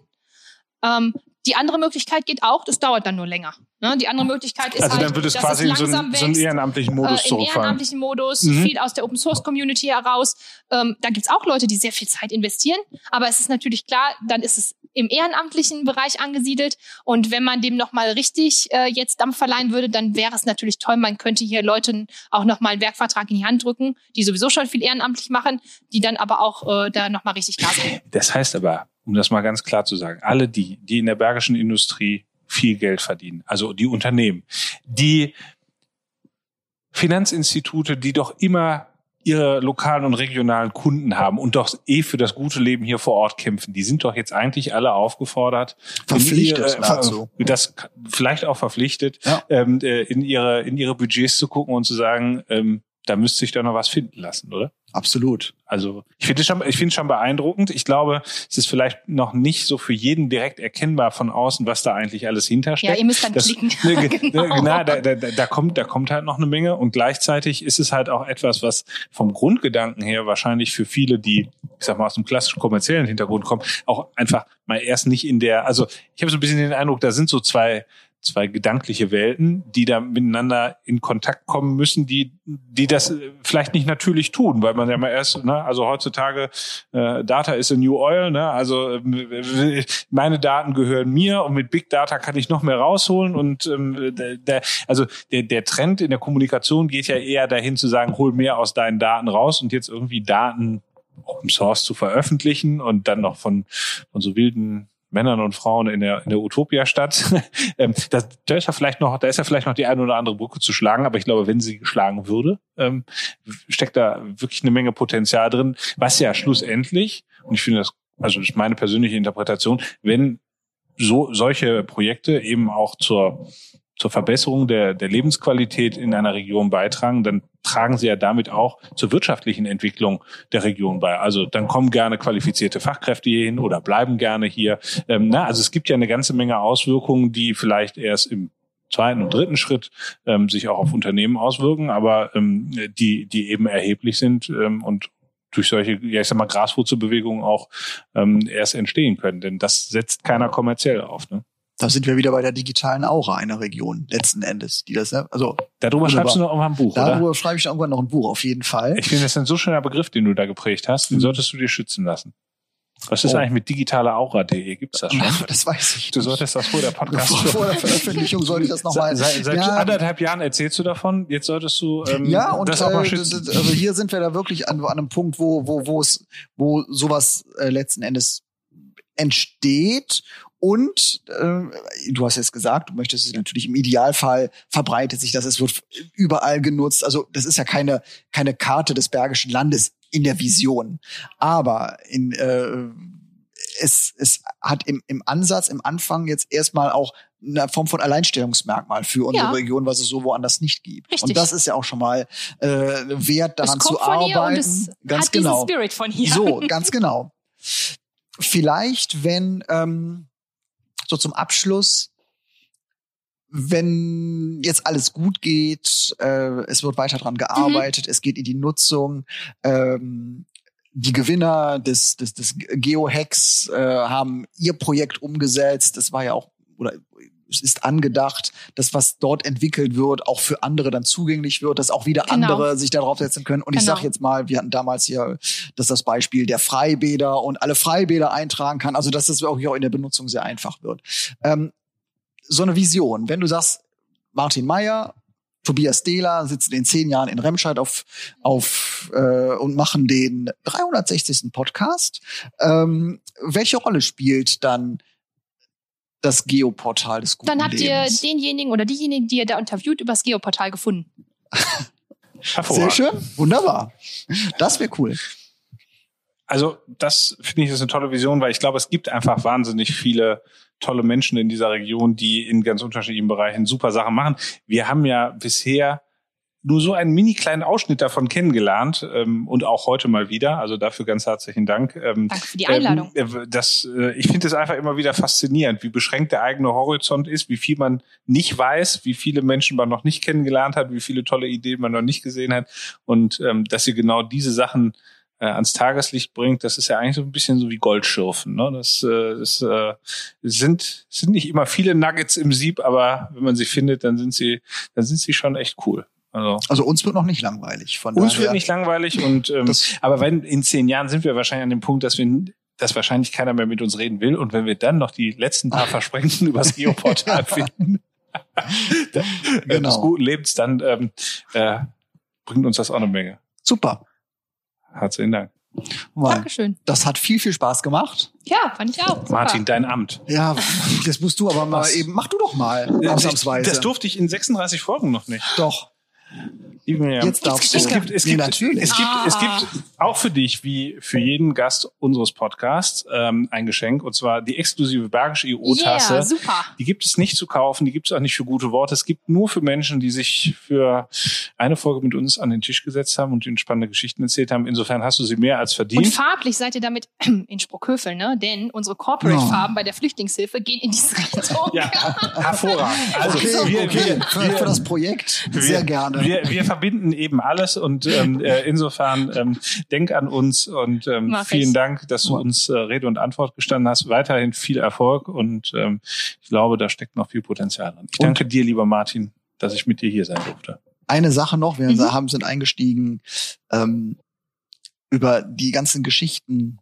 Ähm, die andere Möglichkeit geht auch, das dauert dann nur länger. Ne? Die andere Möglichkeit ist also halt, dann wird es quasi in so, einen, so einen ehrenamtlichen Modus äh, Im ehrenamtlichen Modus, mhm. viel aus der Open Source Community heraus. Ähm, da gibt's auch Leute, die sehr viel Zeit investieren. Aber es ist natürlich klar, dann ist es im ehrenamtlichen Bereich angesiedelt. Und wenn man dem nochmal richtig äh, jetzt Dampf verleihen würde, dann wäre es natürlich toll. Man könnte hier Leuten auch nochmal einen Werkvertrag in die Hand drücken, die sowieso schon viel ehrenamtlich machen, die dann aber auch äh, da nochmal richtig Gas geben. Das heißt aber, um das mal ganz klar zu sagen, alle die, die in der bergischen Industrie viel Geld verdienen, also die Unternehmen, die Finanzinstitute, die doch immer ihre lokalen und regionalen Kunden haben und doch eh für das gute Leben hier vor Ort kämpfen, die sind doch jetzt eigentlich alle aufgefordert, verpflichtet ihr, äh, das vielleicht auch verpflichtet, ja. ähm, äh, in ihre in ihre Budgets zu gucken und zu sagen, ähm, da müsste sich doch noch was finden lassen, oder? Absolut. Also ich finde es schon, ich finde schon beeindruckend. Ich glaube, es ist vielleicht noch nicht so für jeden direkt erkennbar von außen, was da eigentlich alles hintersteckt. Ja, ihr müsst dann das, klicken. Ne, genau. Na, da, da, da kommt, da kommt halt noch eine Menge und gleichzeitig ist es halt auch etwas, was vom Grundgedanken her wahrscheinlich für viele, die, ich sag mal, aus dem klassischen kommerziellen Hintergrund kommen, auch einfach mal erst nicht in der, also ich habe so ein bisschen den Eindruck, da sind so zwei zwei gedankliche Welten, die da miteinander in Kontakt kommen müssen, die die das vielleicht nicht natürlich tun, weil man ja mal erst, ne, also heutzutage äh, Data is a new oil, ne, also äh, meine Daten gehören mir und mit Big Data kann ich noch mehr rausholen und ähm, der, also der, der Trend in der Kommunikation geht ja eher dahin zu sagen, hol mehr aus deinen Daten raus und jetzt irgendwie Daten Open Source zu veröffentlichen und dann noch von von so wilden Männern und Frauen in der, in der Utopia-Stadt. ähm, da, da ist ja vielleicht noch, da ist ja vielleicht noch die eine oder andere Brücke zu schlagen, aber ich glaube, wenn sie geschlagen würde, ähm, steckt da wirklich eine Menge Potenzial drin, was ja schlussendlich, und ich finde das, also das ist meine persönliche Interpretation, wenn so solche Projekte eben auch zur zur Verbesserung der, der Lebensqualität in einer Region beitragen, dann tragen sie ja damit auch zur wirtschaftlichen Entwicklung der Region bei. Also dann kommen gerne qualifizierte Fachkräfte hierhin oder bleiben gerne hier. Ähm, na, also es gibt ja eine ganze Menge Auswirkungen, die vielleicht erst im zweiten und dritten Schritt ähm, sich auch auf Unternehmen auswirken, aber ähm, die, die eben erheblich sind ähm, und durch solche, ja ich sag mal, Graswurzelbewegungen auch ähm, erst entstehen können. Denn das setzt keiner kommerziell auf. Ne? Da sind wir wieder bei der digitalen Aura einer Region, letzten Endes, die das, ne, also. Darüber wunderbar. schreibst du noch irgendwann ein Buch, Darüber oder? schreibe ich irgendwann noch ein Buch, auf jeden Fall. Ich finde, das ist ein so schöner Begriff, den du da geprägt hast, den mhm. solltest du dir schützen lassen. Was ist oh. eigentlich mit digitaleaura.de? Gibt's das schon? Ach, das weiß ich. Du solltest das vor der Podcast. Vor, vor der Veröffentlichung sollte ich das nochmal. Seit, seit ja. anderthalb Jahren erzählst du davon. Jetzt solltest du ähm, ja, und, das auch mal äh, schützen. Also hier sind wir da wirklich an, an einem Punkt, wo wo wo es wo sowas äh, letzten Endes entsteht und äh, du hast jetzt gesagt, du möchtest es natürlich im Idealfall verbreitet sich das, es wird überall genutzt. Also das ist ja keine keine Karte des Bergischen Landes in der Vision, aber in äh, es, es hat im, im Ansatz, im Anfang jetzt erstmal auch eine Form von Alleinstellungsmerkmal für unsere ja. Region, was es so woanders nicht gibt. Richtig. Und das ist ja auch schon mal äh, wert, daran zu arbeiten. ganz hat genau. Spirit von hier. So, ganz genau. Vielleicht, wenn ähm, so zum Abschluss, wenn jetzt alles gut geht, äh, es wird weiter dran gearbeitet, mhm. es geht in die Nutzung, ähm, die Gewinner des, des, des Geohacks äh, haben ihr Projekt umgesetzt. Das war ja auch, oder ist angedacht, dass was dort entwickelt wird, auch für andere dann zugänglich wird, dass auch wieder genau. andere sich darauf setzen können. Und genau. ich sage jetzt mal, wir hatten damals hier dass das Beispiel der Freibäder und alle Freibäder eintragen kann, also dass das auch hier in der Benutzung sehr einfach wird. Ähm, so eine Vision, wenn du sagst, Martin Meyer, Tobias Dehler sitzen in zehn Jahren in Remscheid auf, auf äh, und machen den 360. Podcast. Ähm, welche Rolle spielt dann das Geoportal des guten Dann habt Lebens. ihr denjenigen oder diejenigen, die ihr da interviewt, übers Geoportal gefunden. Sehr schön, wunderbar. Das wäre cool. Also das finde ich ist eine tolle Vision, weil ich glaube, es gibt einfach wahnsinnig viele tolle Menschen in dieser Region, die in ganz unterschiedlichen Bereichen super Sachen machen. Wir haben ja bisher nur so einen mini kleinen Ausschnitt davon kennengelernt ähm, und auch heute mal wieder. Also dafür ganz herzlichen Dank. Ähm, Danke für die Einladung. Ähm, das, äh, ich finde es einfach immer wieder faszinierend, wie beschränkt der eigene Horizont ist, wie viel man nicht weiß, wie viele Menschen man noch nicht kennengelernt hat, wie viele tolle Ideen man noch nicht gesehen hat und ähm, dass sie genau diese Sachen äh, ans Tageslicht bringt, das ist ja eigentlich so ein bisschen so wie Goldschürfen. Ne? Das, äh, das äh, sind, sind nicht immer viele Nuggets im Sieb, aber wenn man sie findet, dann sind sie, dann sind sie schon echt cool. Also, also uns wird noch nicht langweilig. Von uns daher. wird nicht langweilig und ähm, aber wenn in zehn Jahren sind wir wahrscheinlich an dem Punkt, dass wir dass wahrscheinlich keiner mehr mit uns reden will und wenn wir dann noch die letzten paar Versprechen übers Geoportal finden, genau. des guten Lebens, dann ähm, äh, bringt uns das auch eine Menge. Super. Herzlichen Dank. Weil Dankeschön. Das hat viel, viel Spaß gemacht. Ja, fand ich auch. Super. Martin, dein Amt. Ja, das musst du aber mal Was? eben. Mach du doch mal. Ausnahmsweise. Das durfte ich in 36 Folgen noch nicht. Doch. Ja. Jetzt darfst es, du. Gibt, es, gibt, natürlich. Es, gibt, ah. es gibt auch für dich, wie für jeden Gast unseres Podcasts, ähm, ein Geschenk. Und zwar die exklusive Bergische IO-Tasse. Yeah, super. Die gibt es nicht zu kaufen. Die gibt es auch nicht für gute Worte. Es gibt nur für Menschen, die sich für eine Folge mit uns an den Tisch gesetzt haben und ihnen spannende Geschichten erzählt haben. Insofern hast du sie mehr als verdient. Und farblich seid ihr damit in Sprockhövel, ne? Denn unsere Corporate-Farben oh. bei der Flüchtlingshilfe gehen in diese Richtung. ja, hervorragend. Also okay, wir, okay. Wir, für, für, das Projekt sehr gerne. Wir, wir verbinden eben alles und ähm, äh, insofern ähm, denk an uns und ähm, vielen ich. Dank, dass du uns äh, Rede und Antwort gestanden hast. Weiterhin viel Erfolg und ähm, ich glaube, da steckt noch viel Potenzial drin. Ich danke dir, lieber Martin, dass ich mit dir hier sein durfte. Eine Sache noch, wir mhm. haben sind eingestiegen ähm, über die ganzen Geschichten,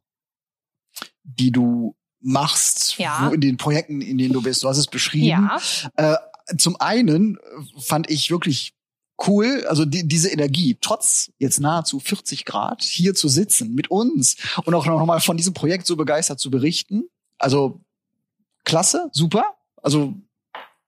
die du machst, ja. wo in den Projekten, in denen du bist. Du hast es beschrieben. Ja. Äh, zum einen fand ich wirklich cool, also die, diese Energie, trotz jetzt nahezu 40 Grad hier zu sitzen mit uns und auch noch mal von diesem Projekt so begeistert zu berichten. Also klasse, super. Also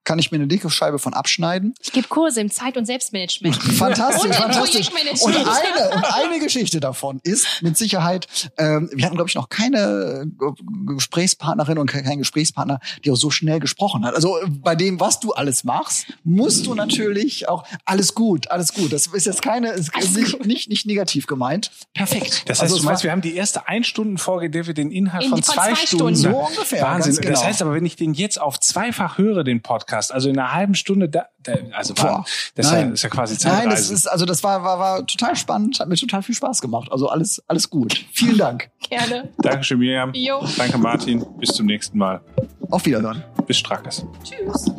kann ich mir eine dicke Scheibe von abschneiden. Ich gebe Kurse im Zeit- und Selbstmanagement. Fantastisch, und fantastisch. Und eine, und eine Geschichte davon ist mit Sicherheit, ähm, wir hatten, glaube ich, noch keine äh, Gesprächspartnerin und keinen Gesprächspartner, die auch so schnell gesprochen hat. Also bei dem, was du alles machst, musst du natürlich auch alles gut, alles gut. Das ist jetzt keine, ist nicht, nicht, nicht negativ gemeint. Perfekt. Das heißt, also, du meinst, wir haben die erste Ein-Stunden-Folge, in der wir den Inhalt in, von, zwei, zwei Stunden, Stunden, so ungefähr. Wahnsinn. Genau. Das heißt aber, wenn ich den jetzt auf zweifach höre, den Podcast, Podcast. Also in einer halben Stunde, da, da, also war, das Nein. ist ja quasi Zeitreise. Nein, das ist also das war, war war total spannend, hat mir total viel Spaß gemacht. Also alles alles gut. Vielen Dank. Gerne. Dankeschön, Miriam. Jo. Danke, Martin. Bis zum nächsten Mal. Auf Wiedersehen. Bis Strackes. Tschüss.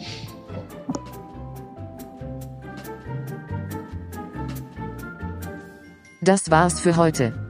Das war's für heute.